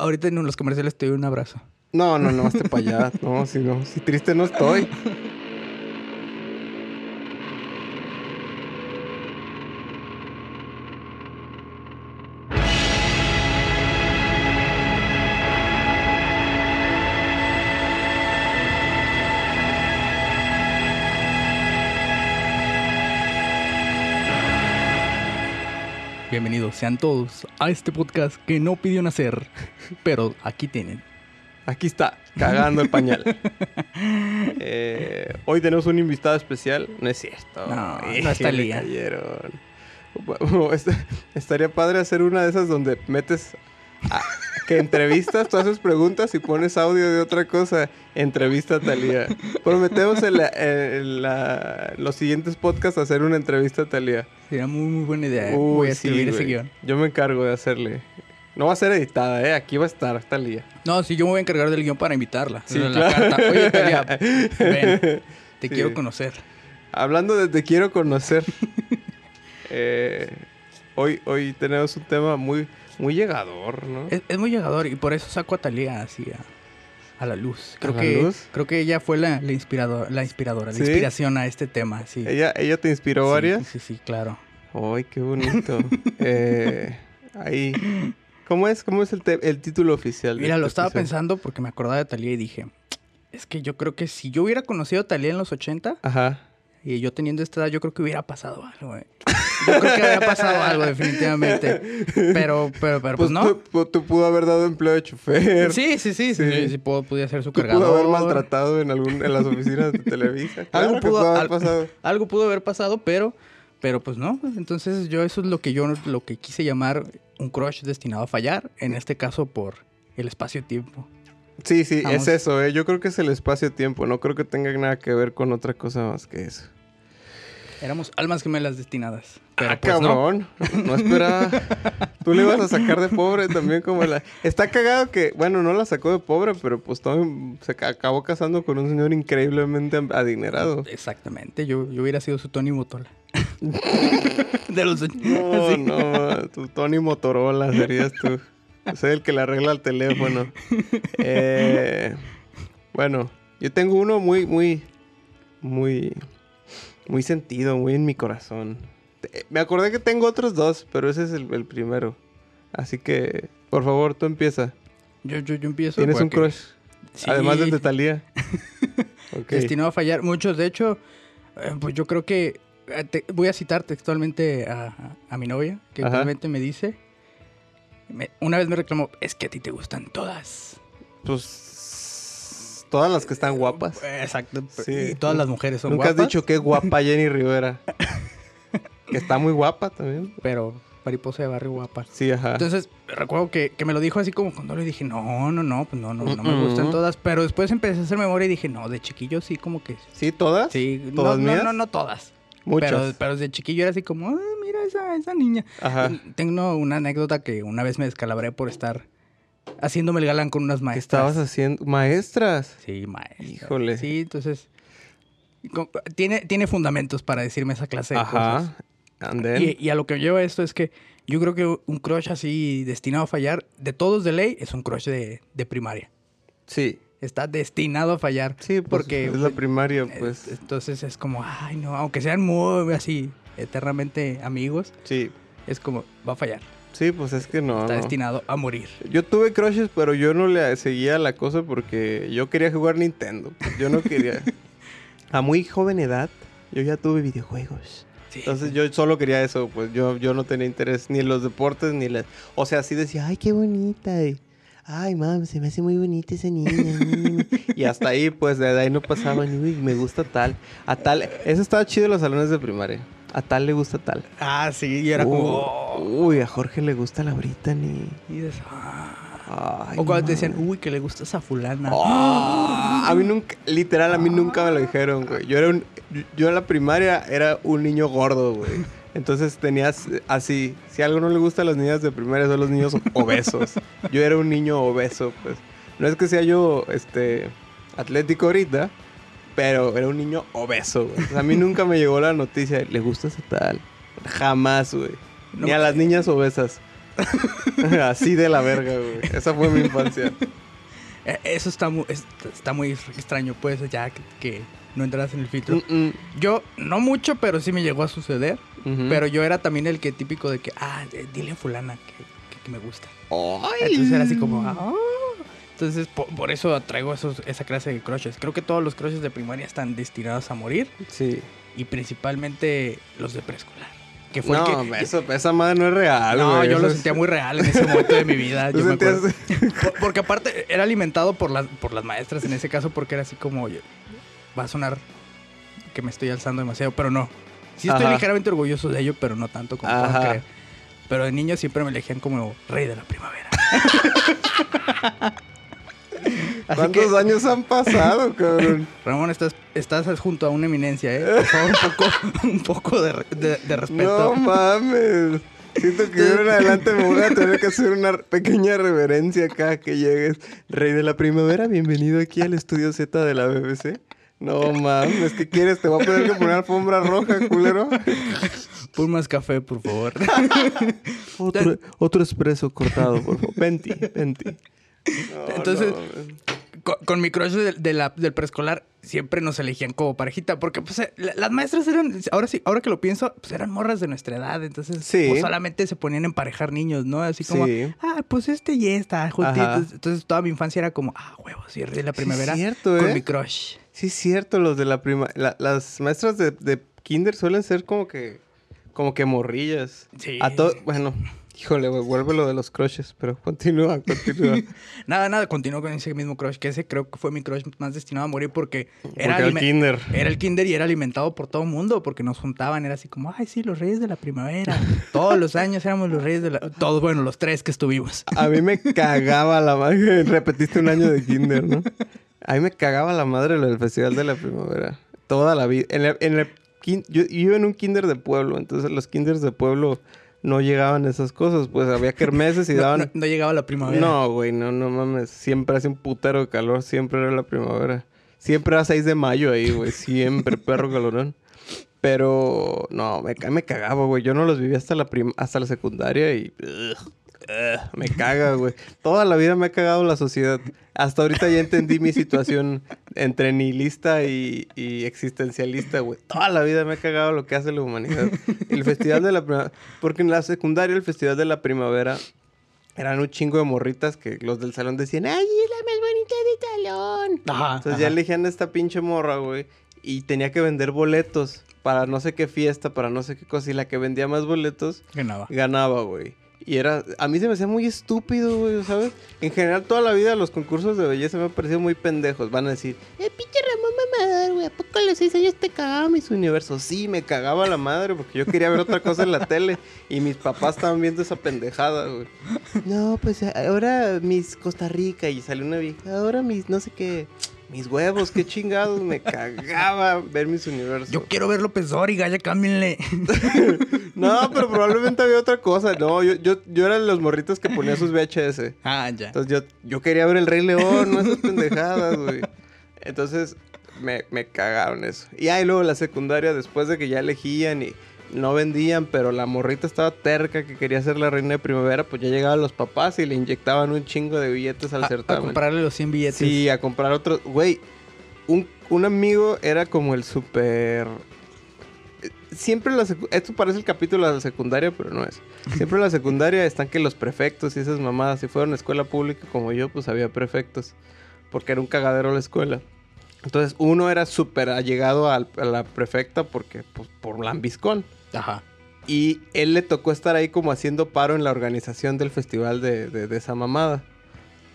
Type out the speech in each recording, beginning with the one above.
Ahorita en los comerciales te doy un abrazo. No, no, no, hazte para allá. No, si no, si triste no estoy. Bienvenidos sean todos a este podcast que no pidió nacer, pero aquí tienen. Aquí está, cagando el pañal. Eh, hoy tenemos un invitado especial. No es cierto. No, Eh, no está Lía. cayeron. Estaría padre hacer una de esas donde metes a- que entrevistas, tú haces preguntas y pones audio de otra cosa. Entrevista a Talía. Prometemos en, la- en la- los siguientes podcasts hacer una entrevista a Talía. Sería muy, muy buena idea. ¿eh? Uy, Voy a sí, escribir ese güey. guion. Yo me encargo de hacerle. No va a ser editada, ¿eh? Aquí va a estar Talía. No, sí, yo me voy a encargar del guion para invitarla. Sí, la claro. carta. Oye, Talia, ven, te Sí. quiero conocer. Hablando de te quiero conocer. eh, hoy, hoy tenemos un tema muy, muy llegador, ¿no? Es, es muy llegador y por eso saco a Talía así a, a la luz. Creo la que luz? creo que ella fue la, la, inspirador, la inspiradora, ¿Sí? la inspiración a este tema. Sí. Ella, ella te inspiró Sí, varias. Sí, sí, claro. Ay, qué bonito. Eh, ahí. ¿Cómo es? ¿Cómo es el, el título oficial? Mira, lo estaba pensando porque me acordaba de Talía y dije, es que yo creo que si yo hubiera conocido a Talía en los 80 Ajá. Y yo teniendo esta edad, yo creo que hubiera pasado algo. Yo creo que había pasado algo definitivamente. Pero, pero, pero, pues, Pues, no. tú, pu- tú pudo haber dado empleo de chofer. Sí, sí, sí, sí, Sí. podía ser su cargador. pudo haber maltratado en, algún, en las oficinas de Televisa. Claro algo pudo, haber al- pasado. algo pudo haber pasado, pero, pero pues no. Entonces yo eso es lo que yo lo que quise llamar un crush destinado a fallar, en este caso por el espacio-tiempo. Sí, sí, Vamos. es eso, ¿eh? Yo creo que es el espacio-tiempo. No creo que tenga nada que ver con otra cosa más que eso. Éramos almas gemelas destinadas. Pero ah, pues cabrón. No. esperaba. Tú le ibas a sacar de pobre también como la... Está cagado que... Bueno, no la sacó de pobre, pero pues todo se ca- acabó casando con un señor increíblemente adinerado. Exactamente, yo, yo hubiera sido su Tony Motola. de los No, no, tu Tony Motorola serías tú. Soy el que le arregla el teléfono. Eh, bueno, yo tengo uno muy, muy, muy, muy sentido, muy en mi corazón. Te- Me acordé que tengo otros dos, pero ese es el, el primero. Así que, por favor, tú empieza. Yo, yo, yo empiezo. ¿Tienes un crush? Sí, Además del de Talía. Destinado a fallar. Muchos, de hecho, eh, pues yo creo que eh, te- voy a citar textualmente a, a- mi novia, que actualmente me dice, me- una vez me reclamó, es que a ti te gustan todas. Pues todas las que están guapas. Eh, Exacto. Sí. Y todas las mujeres son Nunca guapas. has dicho que guapa Jenny Rivera. que está muy guapa también. Pero mariposa de barrio guapa. Sí, ajá. Entonces, recuerdo que, que me lo dijo así como cuando le dije, no, no, no, pues no, no, no me gustan todas. Pero después empecé a hacer memoria y dije, no, de chiquillo sí, como que... ¿Sí, todas? Sí, ¿Todas no, mías? no, no, no todas. Pero, pero de chiquillo era así como, ah, mira esa, esa niña. Ajá. Tengo una anécdota que una vez me descalabré por estar haciéndome el galán con unas ¿Qué maestras. estabas haciendo? ¿Maestras? Sí, maestras. Híjole. Sí, entonces... Tiene, tiene fundamentos para decirme esa clase de cosas. Ajá. Y, y a lo que lleva esto es que yo creo que un crush así destinado a fallar, de todos de ley, es un crush de, de primaria. Sí. Está destinado a fallar. Sí, pues, porque es la primaria, pues. eh, Entonces es como, ay, no, aunque sean muy así eternamente amigos, Sí. es como, va a fallar. Sí, pues es que no, Está no. destinado a morir. Yo tuve crushes, pero yo no le seguía la cosa porque yo quería jugar Nintendo. Yo no quería... a muy joven edad, yo ya tuve videojuegos. Sí. Entonces yo solo quería eso, pues yo, yo no tenía interés ni en los deportes ni en las... O sea, así decía, ay, qué bonita. y, ay, mam, se me hace muy bonita esa niña. y hasta ahí, pues de ahí no pasaba ni, uy, me gusta tal. A tal... Eso estaba chido en los salones de primaria. A tal le gusta tal. Ah, sí, y era como, oh, Uy, a Jorge le gusta la Brittany. y dices, ah. Ay, O cuando te decían, uy, que le gusta esa fulana. Oh, a mí nunca, literal, a mí nunca me lo dijeron, güey. Yo era un, yo en la primaria era un niño gordo, güey. Entonces tenías así, si algo no le gusta a las niñas de primaria son los niños obesos. Yo era un niño obeso, pues. No es que sea yo, este, atlético ahorita, pero era un niño obeso, güey. O sea, a mí nunca me llegó la noticia, le gusta ese tal. Jamás, güey. No Ni a las niñas obesas. Así de la verga, güey. Esa fue mi infancia. Eh, Eso está muy, es- está muy extraño, pues, ya que, que no entras en el filtro. Mm, mm. Yo, no mucho, pero sí me llegó a suceder. Pero yo era también el que típico de que, ah, dile a fulana que, que- que me gusta. Ay. Entonces era así como, ah. Entonces, po- por, eso traigo esos, esa clase de crushes. Creo que todos los crushes de primaria están destinados a morir. Sí. Y principalmente los de preescolar. Que fue el que, eso, esa madre no es real, No, güey. yo lo es- sentía muy real en ese momento de mi vida. ¿Tú yo me acuerdo. Por- porque aparte era alimentado por las, por las maestras en ese caso porque era así como, oye, va a sonar que me estoy alzando demasiado, pero no. Sí estoy Ajá. ligeramente orgulloso de ello, pero no tanto como puedan creer. Pero de niño siempre me elegían como rey de la primavera. Así ¿Cuántos que, años han pasado, cabrón? Ramón, estás, estás junto a una eminencia, ¿eh? Por favor, un poco, un poco de, de- de respeto. No mames. Siento que de ahora en adelante me voy a tener que hacer una pequeña reverencia acá que llegues. Rey de la primavera, bienvenido aquí al estudio Z de la BBC. No mames, ¿qué quieres? Te voy a poner que poner alfombra roja, culero. Pon más café, por favor. Otro, otro espresso cortado, por favor. Venti, venti. No, Entonces- no con, con mi crush de, de la- del preescolar siempre nos elegían como parejita porque pues eh, la- las maestras eran ahora sí ahora que lo pienso pues eran morras de nuestra edad entonces Sí. pues, solamente se ponían a emparejar niños no así como Sí. ah pues este y esta juntitos Ajá. entonces toda mi infancia era como ah huevos sí de la primavera cierto, con ¿eh? mi crush Sí, es cierto, los de la prima... la- las maestras de, de kinder suelen ser como que... Como que morrillas. Sí. A todo... Bueno, híjole, güey, vuelve lo de los crushes, pero continúa, continúa. nada nada continúo con ese mismo crush que ese creo que fue mi crush más destinado a morir porque era Porque el kinder. Era el kinder y era alimentado por todo el mundo porque nos juntaban, era así como, ay, sí, los reyes de la primavera. Todos los años éramos los reyes de la... Todos, bueno, los tres que estuvimos. A mí me cagaba la madre. Repetiste un año de kinder, ¿no? A mí me cagaba la madre lo del Festival de la Primavera. Toda la vida. En kin- yo, yo iba en un kinder de pueblo, entonces los kinders de pueblo no llegaban a esas cosas. Pues había kermeses y daban... no- no llegaba la primavera. No, güey, no, no mames. Siempre hace un putero de calor, siempre era la primavera. Siempre era 6 de mayo ahí, güey. Siempre, perro calorón. Pero, no, me, me cagaba, güey. Yo no los viví hasta la, prim- hasta la secundaria y... ugh, me caga, güey. Toda la vida me ha cagado la sociedad. Hasta ahorita ya entendí mi situación entre nihilista y, y existencialista, güey. Toda la vida me ha cagado lo que hace la humanidad. El festival de la primavera... Porque en la secundaria el festival de la primavera eran un chingo de morritas que los del salón decían, ¡ay, es la más bonita del salón! Ajá. Entonces ya elegían a esta pinche morra, güey. Y tenía que vender boletos para no sé qué fiesta, para no sé qué cosa. Y la que vendía más boletos Ganaba. ganaba, güey. Y era... A mí se me hacía muy estúpido, güey, ¿sabes? En general, toda la vida los concursos de belleza me han parecido muy pendejos. Van a decir, ¡eh, pinche Ramón mamador, güey! ¿A poco a los seis años te cagaba mis universos? Sí, me cagaba la madre porque yo quería ver otra cosa en la tele. Y mis papás estaban viendo esa pendejada, güey. No, pues ahora mis Costa Rica y salió una vieja. Ahora mis no sé qué. Mis huevos, qué chingados. Me cagaba ver mis universos. Yo quiero ver López Dóriga, ya cámbienle. No, pero probablemente había otra cosa. No, yo, yo, yo era de los morritos que ponía sus VHS. ah, ya. Entonces yo, yo quería ver el Rey León, no esas pendejadas, güey. Entonces me, me cagaron eso. Y ahí luego la secundaria, después de que ya elegían y no vendían, pero la morrita estaba terca que quería ser la reina de primavera, pues ya llegaban los papás y le inyectaban un chingo de billetes al A, a certamen. comprarle los 100 billetes. Sí, a comprar otros. Güey, un, un amigo era como el super. Siempre la Esto parece el capítulo de la secundaria, pero no es. Siempre en la secundaria están que los prefectos y esas mamadas. Si fueron a escuela pública como yo, pues había prefectos. Porque era un cagadero la escuela. Entonces, uno era súper allegado al- a la prefecta porque, pues, por lambiscón. Ajá. Y él le tocó estar ahí como haciendo paro en la organización del festival de, de- de esa mamada.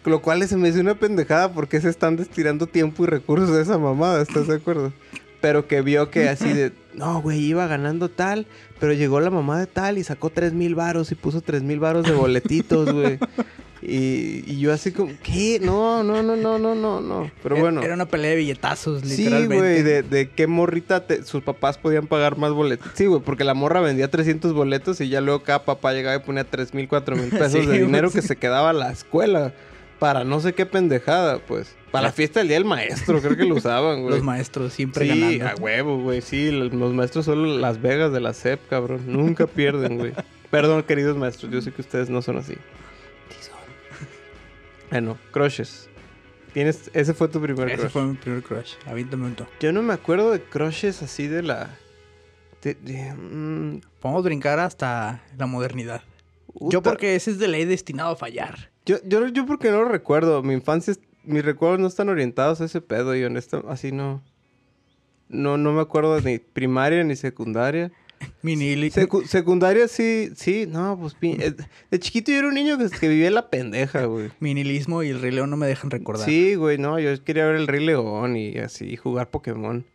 Lo cual se me hizo una pendejada porque se están destirando tiempo y recursos de esa mamada, ¿estás de acuerdo? Pero que vio que así de, no, güey, iba ganando tal, pero llegó la mamá de tal y sacó tres mil varos y puso tres mil varos de boletitos, güey. Y, y yo así como, ¿qué? No, no, no, no, no, no, no. Pero bueno. Era una pelea de billetazos, Sí, literalmente. güey, de, de qué morrita te- sus papás podían pagar más boletos. Sí, güey, porque la morra vendía 300 boletos y ya luego cada papá llegaba y ponía 3 mil, 4 mil pesos Sí, de dinero sí. que se quedaba a la escuela. Para no sé qué pendejada, pues. Para la fiesta del día del maestro, creo que lo usaban, güey. Los maestros siempre Sí, ganando. a huevo, güey. Sí, los los maestros son las Vegas de la SEP, cabrón. Nunca pierden, güey. Perdón, queridos maestros, yo sé que ustedes no son así. Son. Bueno, crushes. Tienes, ese fue tu primer Ese crush. fue mi primer crush. Avíntame un to. Yo no me acuerdo de crushes así de la... de- de, mm, Podemos brincar hasta la modernidad. Yo porque ese es de ley destinado a fallar. Yo, yo, yo porque no lo recuerdo. Mi infancia, es- mis recuerdos no están orientados a ese pedo y honesto, así no... No, no me acuerdo ni primaria ni secundaria. Mi nihili- Secu- secundaria sí, sí, no, pues eh, de chiquito yo era un niño que, que vivía en la pendeja, güey. mi nihilismo y el Rey León no me dejan recordar. Sí, güey, no, yo quería ver el Rey León y así, jugar Pokémon.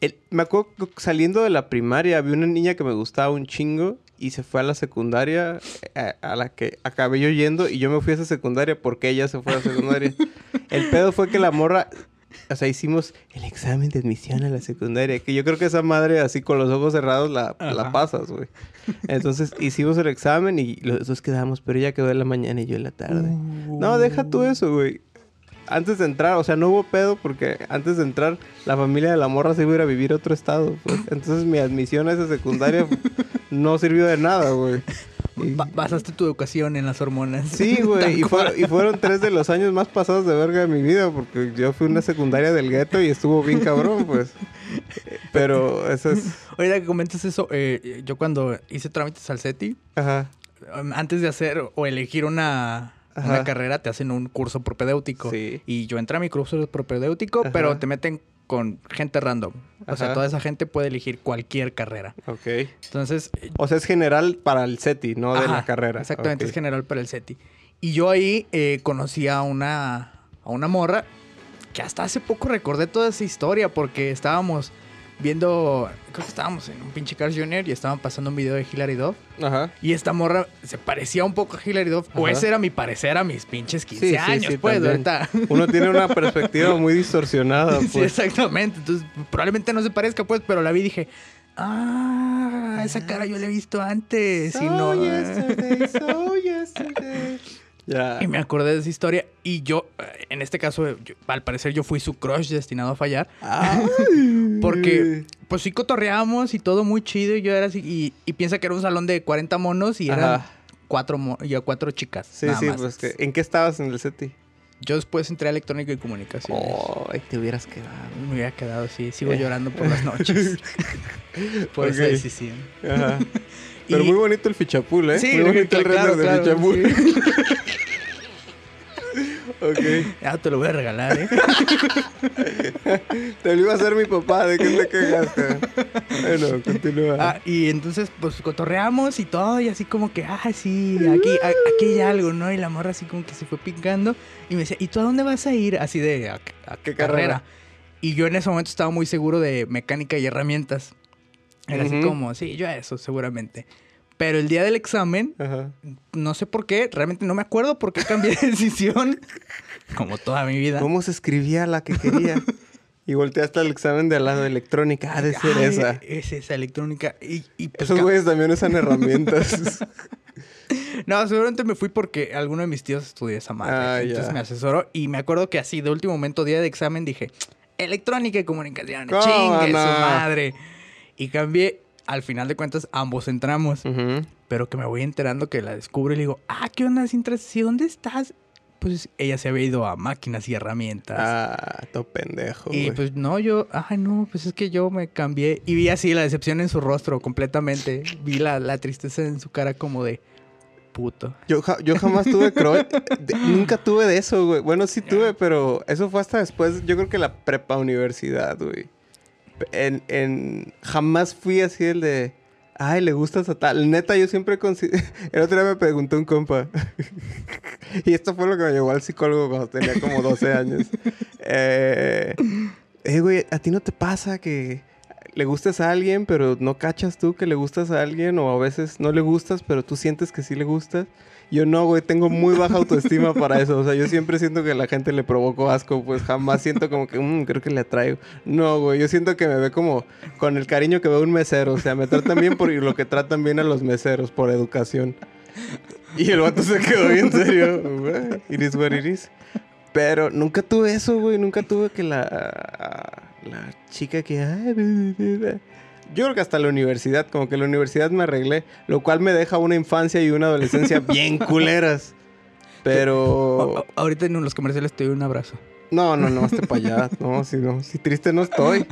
El- me acuerdo que saliendo de la primaria había una niña que me gustaba un chingo y se fue a la secundaria eh, a, la que acabé yo yendo y yo me fui a esa secundaria porque ella se fue a la secundaria. el pedo fue que la morra, o sea, hicimos el examen de admisión a la secundaria, que yo creo que esa madre así con los ojos cerrados la, la pasas, güey. Entonces hicimos el examen y los dos quedamos, pero ella quedó en la mañana y yo en la tarde. No, deja tú eso, güey. Antes de entrar, o sea, no hubo pedo porque antes de entrar la familia de la morra se iba a ir a vivir a otro estado. pues. Entonces mi admisión a esa secundaria no sirvió de nada, güey. Basaste tu educación en las hormonas. Sí, güey. Y, fueron tres de los años más pasados de verga de mi vida porque yo fui una secundaria del gueto y estuvo bien cabrón, pues. Pero eso es... Ahorita que comentas eso, eh, yo cuando hice trámites al Ajá. um, antes de hacer o elegir una, carrera, te hacen un curso propedéutico. Sí. Y yo entré a mi curso propedéutico, Ajá. pero te meten con gente random. O sea, toda esa gente puede elegir cualquier carrera. Ok. Entonces, O sea, es general para el SETI, no de la carrera. Exactamente, es general para el SETI. Y yo ahí eh, conocí a una, a una morra que hasta hace poco recordé toda esa historia porque estábamos viendo, creo que estábamos en un pinche Cars Junior y estaban pasando un video de Hilary Duff. Ajá. Y esta morra se parecía un poco a Hilary Duff. O ese era mi parecer a mis pinches 15 Sí, sí, años, sí, pues, ahorita. Uno tiene una perspectiva muy distorsionada, Sí, pues. exactamente. Entonces, probablemente no se parezca, pues, pero la vi y dije, ah, esa cara yo la he visto antes. y no, yesterday, so yesterday. Y me acordé de esa historia. Y yo, eh, en este caso, yo- al parecer yo fui su crush destinado a fallar. Porque, pues sí cotorreábamos y todo muy chido. Y yo era así. Y, y piensa que era un salón de 40 monos y eran Ajá. cuatro, mo- y a cuatro chicas. Sí, nada sí, más. pues que, ¿en qué estabas en el SETI? Yo después entré a electrónica y comunicaciones. Oh, te hubieras quedado. Me hubiera quedado así. Sigo llorando por las noches. por esa Ok. decisión. Ajá. Pero muy bonito el fichapul, ¿eh? Sí, muy bonito el claro, render claro, de fichapul. sí. ok. Ya te lo voy a regalar, ¿eh? Te lo iba a hacer mi papá, ¿de qué te quejaste? bueno, continúa. Ah, y entonces, pues cotorreamos y todo, y así como que, ah, sí, aquí, a- aquí hay algo, ¿no? Y la morra así como que se fue picando. Y me decía, ¿y tú a dónde vas a ir? Así de, ¿a, a ¿Qué qué carrera? carrera? Y yo en ese momento estaba muy seguro de mecánica y herramientas. Era así como, sí, yo a eso, seguramente. Pero el día del examen, Ajá. no sé por qué, realmente no me acuerdo por qué cambié de decisión. Como toda mi vida. ¿Cómo se escribía la que quería? Y volteaste al examen de al lado de electrónica. Ha de ser Ay, esa. Es esa electrónica. Y, y pues, Esos güeyes también usan herramientas. No, seguramente me fui porque alguno de mis tíos estudió esa madre. Ah, entonces ya. me asesoró y me acuerdo que así de último momento, día de examen, dije, electrónica y comunicación, ¿Cómo chingue no? su madre. Y cambié, al final de cuentas, ambos entramos. Pero que me voy enterando que la descubro y le digo, ah, ¿qué onda, Cintra? ¿Sí, ¿Dónde estás? Pues ella se había ido a máquinas y herramientas. Ah, todo pendejo. y pues no, yo, ay no, pues es que yo me cambié. Y vi así la decepción en su rostro completamente. Vi la, la tristeza en su cara como de puto. Yo, ja- yo jamás tuve crush. nunca tuve de eso, güey. Bueno, sí tuve, pero eso fue hasta después, yo creo que la prepa universidad, güey. En, en, jamás fui así el de, ay, le gustas a tal. Neta, yo siempre. El otro día me preguntó un compa. y esto fue lo que me llevó al psicólogo cuando tenía como 12 años. Eh, eh, güey, ¿a ti no te pasa que le gustas a alguien, pero no cachas tú que le gustas a alguien? O a veces no le gustas, pero tú sientes que sí le gustas. Yo no, güey, tengo muy baja autoestima para eso. O sea, yo siempre siento que la gente le provoco asco, pues jamás siento como que, "Mm, creo que le atraigo. No, güey, yo siento que me ve como con el cariño que ve un mesero. O sea, me tratan bien por lo que tratan bien a los meseros, por educación. Y el vato se quedó bien serio. güey. It is what it is. Pero nunca tuve eso, güey. Nunca tuve que la, la chica que... Yo creo que hasta la universidad, como que la universidad me arreglé, lo cual me deja una infancia y una adolescencia bien culeras. Pero... A- Ahorita en los comerciales te doy un abrazo. No, no, no, hasta para allá. No, si no, si triste no estoy.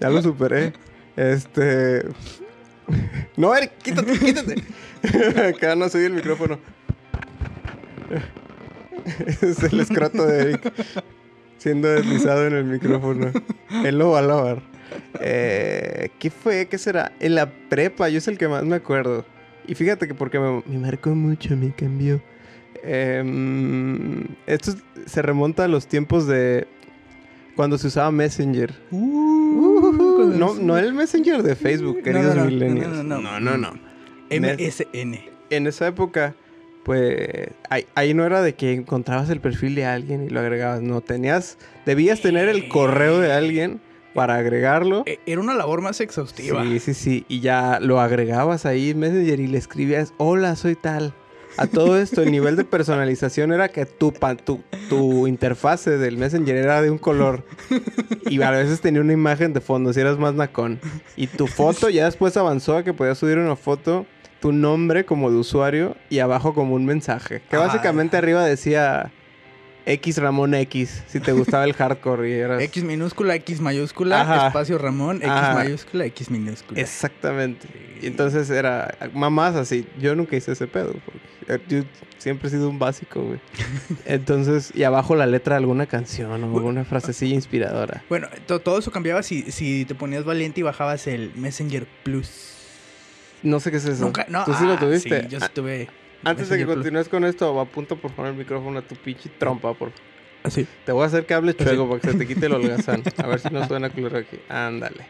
Ya lo superé. Este. No, Eric, quítate, quítate. Acá no soy el micrófono. Es el escroto de Eric. Siendo deslizado en el micrófono. Él lo va a lavar. Eh, ¿Qué fue? ¿Qué será? En la prepa, yo es el que más me acuerdo. Y fíjate que porque me, me marcó mucho, me cambió. Em, esto se remonta a los tiempos de cuando se usaba Messenger. Uh, no, no el Messenger de Facebook, No, queridos no, no, millennials. no, no, no, no. no, no. MSN. En esa época, pues ahí, ahí no era de que encontrabas el perfil de alguien y lo agregabas. No, tenías, debías tener el correo de alguien para agregarlo. E- Era una labor más exhaustiva. Sí, sí, sí. Y ya lo agregabas ahí en Messenger y le escribías, hola, soy tal. A todo esto, el nivel de personalización era que tu, tu, tu interfase del Messenger era de un color. Y a veces tenía una imagen de fondo, si eras más nacón. Y tu foto ya después avanzó a que podías subir una foto, tu nombre como de usuario y abajo como un mensaje. Que Ah. básicamente arriba decía X Ramón X, si te gustaba el hardcore y eras... X minúscula, X mayúscula, Ajá. espacio Ramón, X Ajá. mayúscula, X minúscula. Exactamente. Y entonces era mamás así. Yo nunca hice ese pedo. Porque yo siempre he sido un básico, güey. Entonces, y abajo la letra de alguna canción o alguna frasecilla inspiradora. Bueno, to- todo eso cambiaba si, si te ponías valiente y bajabas el Messenger Plus. No sé qué es eso. Nunca, no. ¿Tú sí lo ah, tuviste? Sí, yo sí tuve. Antes de que continúes con esto, apunto por favor el micrófono a tu pinche trompa, por favor. Así. Te voy a hacer que hables Así. chueco para que se te quite el holgazán. A ver si no suena claro aquí. Ándale.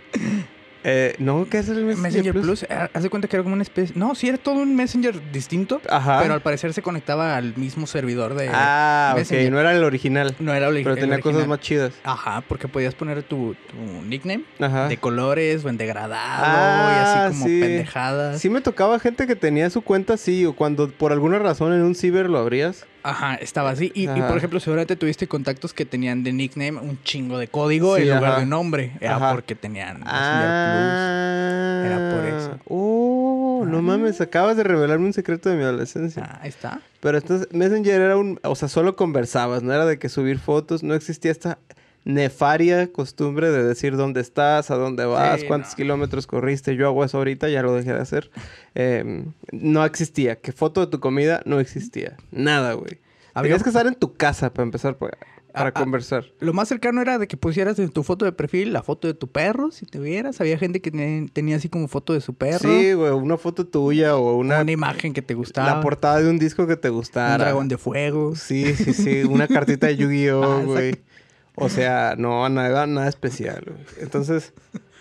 Eh, no, ¿qué es el Messenger, Messenger Plus? Plus, eh, haz de cuenta que era como una especie. No, sí, era todo un Messenger distinto. Ajá. Pero al parecer se conectaba al mismo servidor de. ah, ok. Messenger. No era el original. No era el Pero el tenía cosas original. más chidas. Ajá, porque podías poner tu, tu nickname Ajá. de colores o en degradado Ah, y así como sí. pendejadas. Sí me tocaba gente que tenía su cuenta así, o cuando por alguna razón en un ciber lo abrías. Ajá, estaba así. Y, por ejemplo, seguramente tuviste contactos que tenían de nickname un chingo de código Sí, en lugar ajá. de nombre. Era Ajá. porque tenían Messenger Ah, Era por eso. Oh, no Ah. mames, acabas de revelarme un secreto de mi adolescencia. Ah, ahí está. Pero entonces Messenger era un, o sea, solo conversabas, no era de que subir fotos, no existía esta nefaria costumbre de decir dónde estás, a dónde vas, Sí, cuántos no. kilómetros corriste. Yo hago eso ahorita, ya lo dejé de hacer. Eh, no existía. Que foto de tu comida no existía. Nada, güey. Tenías que estar en tu casa para empezar para, para Ah, ah. conversar. Lo más cercano era de que pusieras en tu foto de perfil la foto de tu perro, si te vieras. Había gente que ten- tenía así como foto de su perro. Sí, güey, una foto tuya o una, Una, imagen que te gustaba. la portada de un disco que te gustara. un dragón de fuego. Sí, sí, sí, una cartita de Ah, Yu-Gi-Oh, exacto. güey. O sea, no, nada, nada especial, güey. Entonces,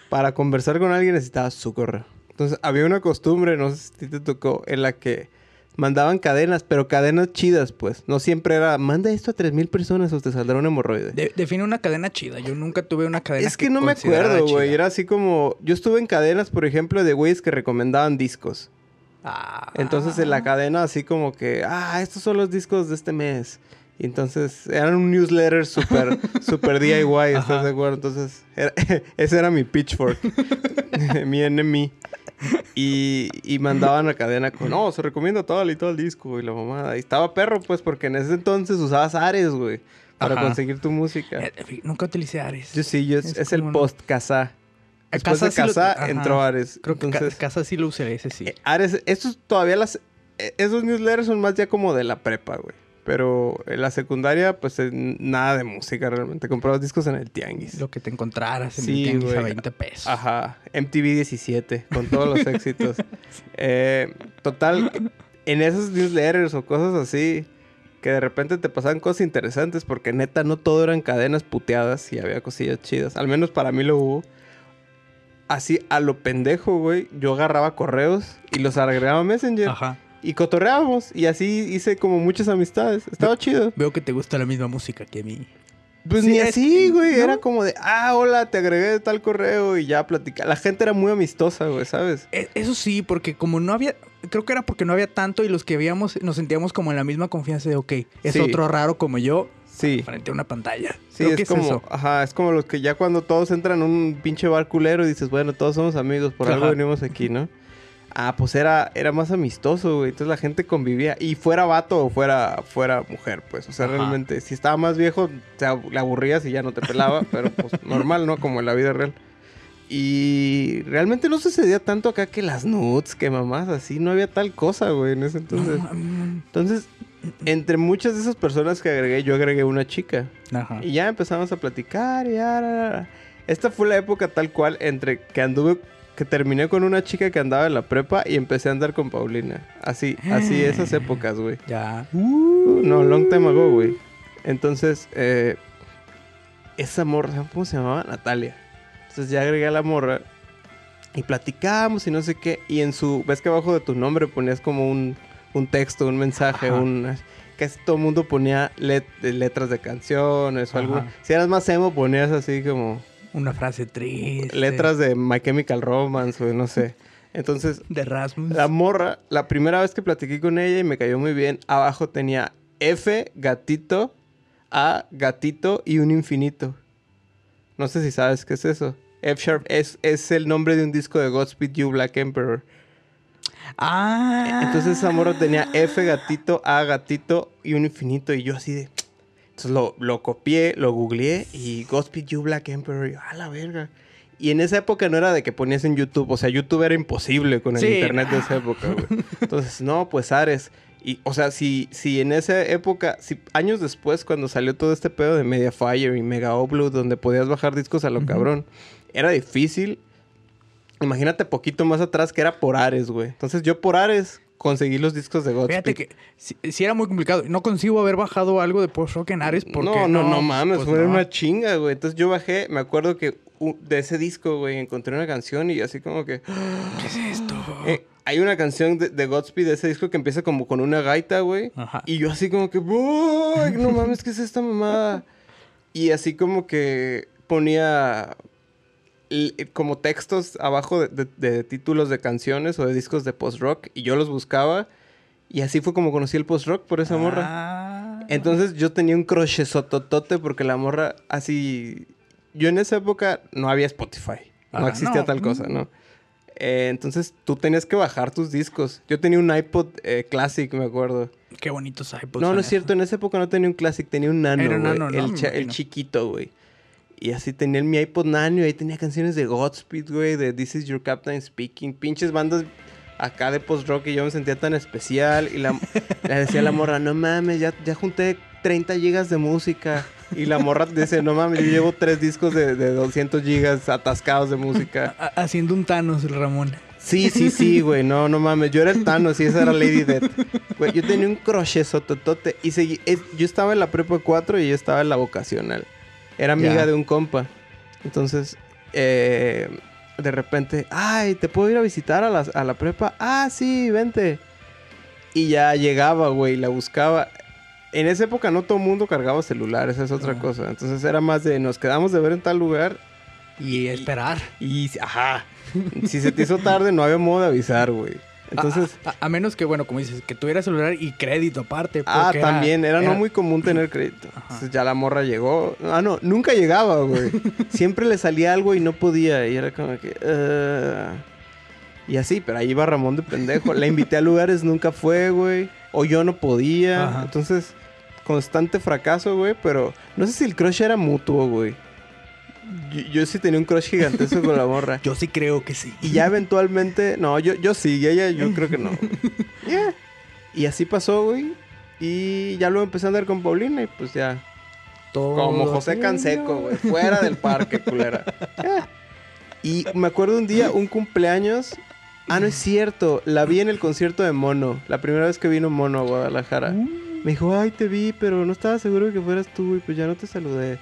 para conversar con alguien necesitabas su correo. Entonces, había una costumbre, no sé si te tocó, en la que mandaban cadenas, pero cadenas chidas, pues. No siempre era, manda esto a 3000 personas o te saldrá un hemorroide. De- define una cadena chida. Yo nunca tuve una cadena es que, no me acuerdo, güey. Era así como, yo estuve en cadenas, por ejemplo, de güeyes que recomendaban discos. Ah. Entonces en la cadena así como que, ah, estos son los discos de este mes. Entonces eran un newsletter súper, súper DIY, ¿estás Ajá. de acuerdo? Entonces era- ese era mi pitchfork, mi enemy. Y, y mandaban a cadena con, no, se recomienda tal y tal disco y la mamada. Y estaba perro, pues, porque en ese entonces usabas Ares, güey, para Ajá. conseguir tu música. Eh, eh, Nunca utilicé Ares. Yo sí, yo, es, el post-Casa. A Después de Casa sí lo- Casa entró Ares. Creo que ca- Entonces, casa sí lo usé, ese sí. eh, Ares, estos todavía las. eh, Esos newsletters son más ya como de la prepa, güey. Pero en la secundaria, pues eh, nada de música realmente. Comprabas discos en el tianguis. Lo que te encontraras en Sí, el tianguis a güey. 20 pesos. Ajá. MTV 17, con todos los éxitos. Eh, total, en esos newsletters o cosas así, que de repente te pasaban cosas interesantes, porque neta no todo eran cadenas puteadas y había cosillas chidas. Al menos para mí lo hubo. Así a lo pendejo, güey. Yo agarraba correos y los agregaba a Messenger. Ajá. Y cotorreábamos. Y así hice como muchas amistades. Estaba chido. Veo que te gusta la misma música que a mí. Pues Sí, ni es- así, güey. ¿no? Era como de, ah, hola, te agregué de tal correo y ya platica. La gente era muy amistosa, güey, ¿sabes? E- Eso sí, porque como no había, creo que era porque no había tanto y los que veíamos nos sentíamos como en la misma confianza de, ok, es Sí. otro raro como yo Sí. frente a una pantalla. Sí, Creo que es como, eso. ajá, es como los que ya cuando todos entran a un pinche bar culero y dices, bueno, todos somos amigos, por algo venimos aquí, ¿no? Ah, pues era, era más amistoso, güey. Entonces la gente convivía. Y fuera vato o fuera, fuera mujer, pues. O sea, Ajá. realmente, si estaba más viejo, te aburrías y ya no te pelaba. pero pues normal, ¿no? Como en la vida real. Y realmente no sucedía tanto acá que las nudes, que mamás, así. No había tal cosa, güey, en ese entonces. No, Entonces, entre muchas de esas personas que agregué, yo agregué una chica. Ajá. Y ya empezamos a platicar y ya. Esta fue la época tal cual entre que anduve, que terminé con una chica que andaba en la prepa y empecé a andar con Paulina. Así, así esas épocas, güey. Ya. Uh, no, long time ago, güey. Entonces, eh, esa morra, ¿cómo se llamaba? Natalia. Entonces ya agregué a la morra y platicamos y no sé qué. Y en su, ves que abajo de tu nombre ponías como un, un texto, un mensaje, Ajá. un... Casi todo el mundo ponía let- letras de canciones o algo. Si eras más emo, ponías así como Una frase triste. letras de My Chemical Romance o no sé. Entonces, de Rasmus. la morra, la primera vez que platiqué con ella y me cayó muy bien, abajo tenía F, gatito, A, gatito y un infinito. No sé si sabes qué es eso. F Sharp es, es el nombre de un disco de Godspeed You Black Emperor. Ah. Entonces esa morra tenía F, gatito, A, gatito y un infinito. Y yo así de... Entonces lo, lo copié, lo googleé y Godspeed You Black Emperor. A la verga. Y en esa época no era de que ponías en YouTube. O sea, YouTube era imposible con el Sí. internet de esa época, güey. Entonces, no, pues Ares. Y, o sea, si, si en esa época, si años después, cuando salió todo este pedo de Mediafire y Mega Upload, donde podías bajar discos a lo cabrón, era difícil. Imagínate poquito más atrás que era por Ares, güey. Entonces yo por Ares conseguí los discos de Godspeed. Fíjate que sí, sí era muy complicado. No consigo haber bajado algo de post-rock en Ares porque... no, no, no mames, pues fue no. una chinga, güey. Entonces yo bajé, me acuerdo que de ese disco, güey, encontré una canción y así como que... ¿Qué es esto? eh, hay una canción de, de Godspeed de ese disco que empieza como con una gaita, güey. Ajá. Y yo así como que... "Uy, no mames, ¿qué es esta mamada? Y así como que ponía como textos abajo de, de- de títulos de canciones o de discos de post-rock y yo los buscaba. Y así fue como conocí el post-rock por esa morra. Ah. Entonces yo tenía un crochesototote porque la morra así... Yo en esa época no había Spotify. No existía no. tal cosa, ¿no? Eh, entonces tú tenías que bajar tus discos. Yo tenía un iPod eh, Classic, me acuerdo. Qué bonitos iPods. no, no es cierto. En esa época no tenía un Classic, tenía un Nano, Era güey. Nano, ¿no? el, cha- el chiquito, güey. Y así tenía el- mi iPod Nano y ahí tenía canciones de Godspeed, güey, de This Is Your Captain Speaking. Pinches bandas acá de post-rock y yo me sentía tan especial. Y la, le decía a la morra, no mames, ya, ya junté 30 gigas de música. Y la morra dice, no mames, yo llevo tres discos de, de 200 gigas atascados de música. Ha- Haciendo un Thanos, el Ramón. Sí, sí, sí, güey. No, no mames. Yo era el Thanos y esa era Lady Death. Güey, yo tenía un crochesototote. Y seguí, es- yo estaba en la prepa 4 y ella estaba en la vocacional. Era amiga de un compa. Entonces, eh, de repente, ay, ¿te puedo ir a visitar a la, a la prepa? Ah, sí, vente. Y ya llegaba, güey, la buscaba. En esa época no todo el mundo cargaba celular, esa es otra No. cosa. Entonces era más de, nos quedamos de ver en tal lugar Y esperar. y, ajá, si se te hizo tarde no había modo de avisar, güey. Entonces, A, a- a menos que, bueno, como dices, que tuviera celular y crédito aparte. ah, era- también, era, no muy común tener crédito. Ajá. Entonces ya la morra llegó. Ah, no, nunca llegaba, güey. Siempre le salía algo y no podía. Y era como que... "Ah". Y así, pero ahí iba Ramón de pendejo. La invité a lugares, nunca fue, güey. O yo no podía. Ajá. Entonces, constante fracaso, güey. Pero no sé si el crush era mutuo, güey. Yo, yo sí tenía un crush gigantesco con la morra. Yo sí creo que sí. Y ya eventualmente, no, yo, yo sí, y ella yo creo que no. Ya. Y así pasó, güey. Y ya luego empecé a andar con Paulina y pues ya. Todo Como José. Canseco, güey. Fuera del parque, culera. Ya. Y me acuerdo un día, un cumpleaños. Ah, no es cierto. La vi en el concierto de Mono. La primera vez que vino Mono a Guadalajara. Uh, Me dijo, ay, te vi, pero no estaba seguro de que fueras tú y pues ya no te saludé.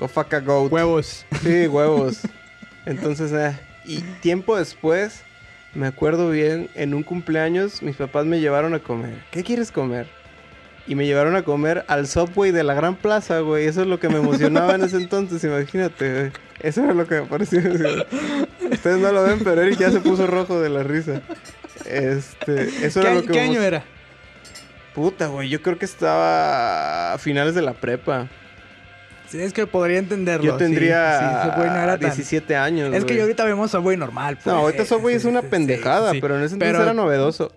Go fuck a goat. Huevos. Sí, huevos. Entonces, eh, y tiempo después, me acuerdo bien, en un cumpleaños, mis papás me llevaron a comer. ¿Qué quieres comer? y me llevaron a comer al Subway de la Gran Plaza, güey. Eso es lo que me emocionaba en ese entonces, imagínate, güey. Eso era lo que me pareció. Ustedes no lo ven, pero Eric ya se puso rojo de la risa. Este, eso ¿Qué, era lo año- que qué me año era? Puta, güey, yo creo que estaba a finales de la prepa. Sí, es que podría entenderlo. Yo tendría sí, Subway no era tan- 17 años. Es que güey. yo ahorita vemos Subway normal. pues. No, ahorita Eh, Subway es una pendejada, pero en ese entonces Pero- era novedoso.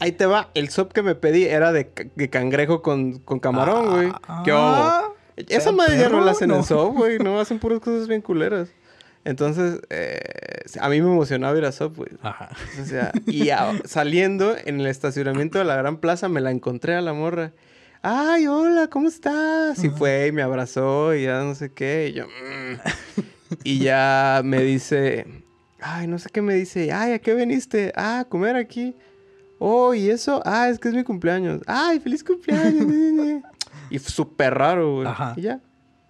Ahí te va, el sub que me pedí era de, de cangrejo con, con camarón, güey. Ah, ¿Qué hago? Esa ¿sea madre ya no la hacen No. en sub, güey. No, hacen puras cosas bien culeras. Entonces, eh, a mí me emocionaba ir a sub, güey. Ajá. O sea, y a- saliendo en el estacionamiento de la Gran Plaza me la encontré a la morra. Ay, hola, ¿cómo estás? Y fue y me abrazó y ya no sé qué. Y yo, "Mm". Y ya me dice, ay, no sé qué me dice. Ay, ¿a qué viniste? Ah, a comer aquí. Oh, ¿y eso? Ah, es que es mi cumpleaños. Ay, feliz cumpleaños. nene". y súper raro, güey. Ajá. Y ya.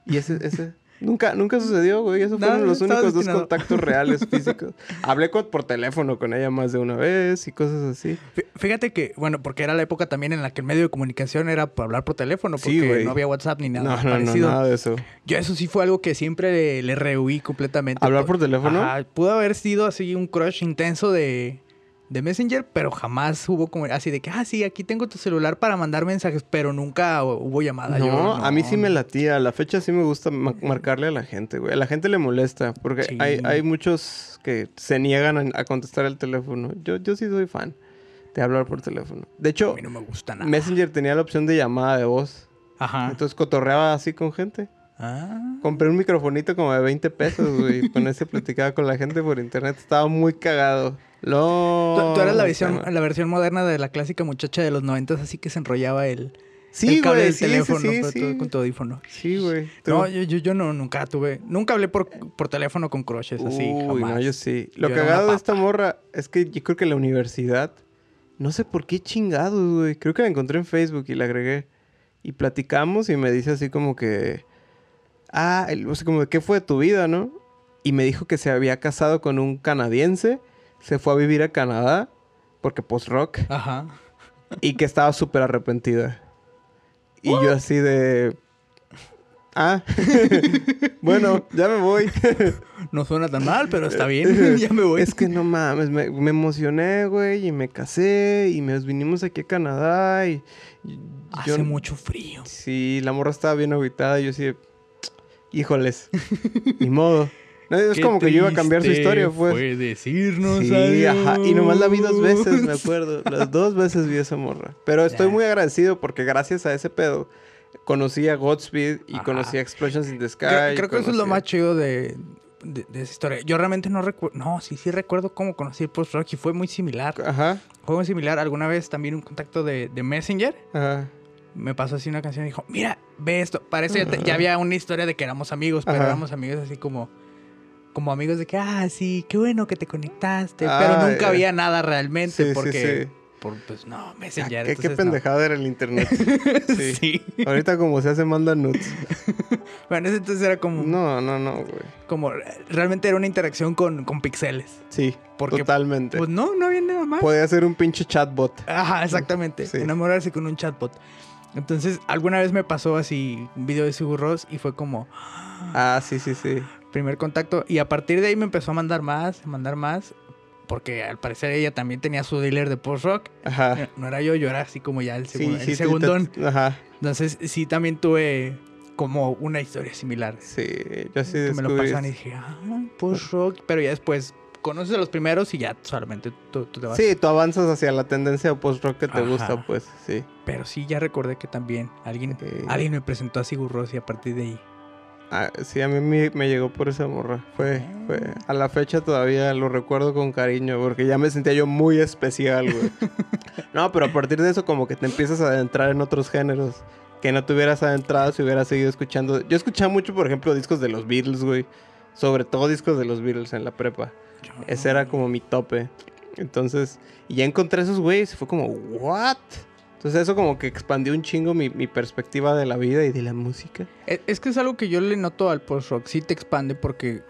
Y ese, ese... Nunca, nunca sucedió, güey. Esos No, fueron los únicos dos contactos reales físicos. Hablé con- por teléfono con ella más de una vez y cosas así. Fí- Fíjate que, bueno, porque era la época también en la que el medio de comunicación era para hablar por teléfono, porque no había WhatsApp ni nada No, no, no, parecido. nada de eso. Yo eso sí fue algo que siempre le, le rehuí completamente. ¿Hablar por teléfono? Ajá, pudo haber sido así un crush intenso de, de Messenger, pero jamás hubo como así de que, ah, sí, aquí tengo tu celular para mandar mensajes, pero nunca hubo llamada. No, Yo, a mí sí me latía. A la fecha sí me gusta ma- marcarle a la gente, güey. A la gente le molesta porque Sí. hay, hay muchos que se niegan a, a contestar el teléfono. Yo, yo sí soy fan de hablar por teléfono. De A hecho, mí no me gusta nada. Messenger tenía la opción de llamada de voz. Ajá. Entonces cotorreaba así con gente. Ah. Compré un microfonito como de 20 pesos, güey. Con ese platicaba con la gente por internet. Estaba muy cagado. Lo... Tú, tú eras la versión, la versión moderna de la clásica muchacha de los noventas, así que se enrollaba el, Sí, el cable güey. del Sí, teléfono sí, sí, con, sí. tu, con tu audífono. Sí, güey. No, yo, yo, yo no, nunca tuve, nunca hablé por, por teléfono con crushes así. Uy, jamás. no, yo sí. Lo Yo cagado de esta morra es que yo creo que la universidad, no sé por qué chingados, güey. Creo que la encontré en Facebook y la agregué. Y platicamos y me dice así como que, ah, el- o sea, como de qué fue de tu vida, ¿no? Y me dijo que se había casado con un canadiense, se fue a vivir a Canadá, porque post-rock, Ajá. y que estaba súper arrepentida. Y yo así de... Ah, bueno, ya me voy. No suena tan mal, pero está bien. ya me voy. Es que no mames, me, me emocioné, güey, y me casé, y nos vinimos aquí a Canadá, y... y Hace yo- mucho frío. Sí, la morra estaba bien agitada, y yo así de... Híjoles, ni modo. No, es Qué como que yo iba a cambiar su historia, pues. Fue decirnos Sí, adiós. ajá. Y nomás la vi dos veces, me acuerdo. Las dos veces vi a esa morra. Pero estoy muy agradecido porque gracias a ese pedo conocí a Godspeed y Ajá. conocí a Explosions in the Sky. Creo, creo que eso es lo más chido de, de, de esa historia. Yo realmente no recuerdo. No, sí, sí recuerdo cómo conocí el post-rock y fue muy similar. Ajá, Fue muy similar. Alguna vez también un contacto de, de Messenger ajá. Me pasó así una canción y dijo: Mira, ve esto. Para eso ya, te- ya había una historia de que éramos amigos, pero Ajá. éramos amigos así como. Como amigos de que, ah, sí, qué bueno que te conectaste. Ah, pero nunca había nada realmente Sí, porque. sí. Por, pues no, Ah, Messenger. ¿Qué, qué no. pendejada era el internet. Sí. sí. Ahorita como se hace manda nudes. Bueno, ese entonces era como. No, no, no, güey. como realmente era una interacción con, con pixeles. Sí, Porque, totalmente. Pues no, no había nada más. Podía ser un pinche chatbot. Ajá, exactamente. Sí. Enamorarse con un chatbot. Entonces, alguna vez me pasó así un video de Sigur Rós y fue como Ah, sí, sí, sí. primer contacto. Y a partir de ahí me empezó a mandar más, a mandar más. Porque al parecer ella también tenía su dealer de post-rock. Ajá. No era yo, yo era así como ya el, Ah. Sí, segun- el segundón. Ajá. Entonces, sí, también tuve como una historia similar. Sí, yo sí que me lo pasan y dije, ah, post-rock. Pero ya después conoces a los primeros y ya solamente tú, tú te vas. Sí, tú avanzas hacia la tendencia post-rock que te Ajá. gusta, pues, sí. Pero sí, ya recordé que también alguien, Eh. alguien me presentó a Sigur Rós y a partir de ahí. Ah, sí, a mí me, me llegó por esa morra. Fue, fue, a la fecha todavía lo recuerdo con cariño, porque ya me sentía yo muy especial, güey. no, pero a partir de eso como que te empiezas a adentrar en otros géneros. Que no te hubieras adentrado si hubieras seguido escuchando. Yo escuchaba mucho, por ejemplo, discos de los Beatles, güey. Sobre todo discos de los Beatles en la prepa. Ese era como mi tope. Entonces, y ya encontré esos güeyes y fue como, ¿what? Entonces eso como que expandió un chingo mi, mi perspectiva de la vida y de la música. Es, es que es algo que yo le noto al post-rock. Sí te expande porque,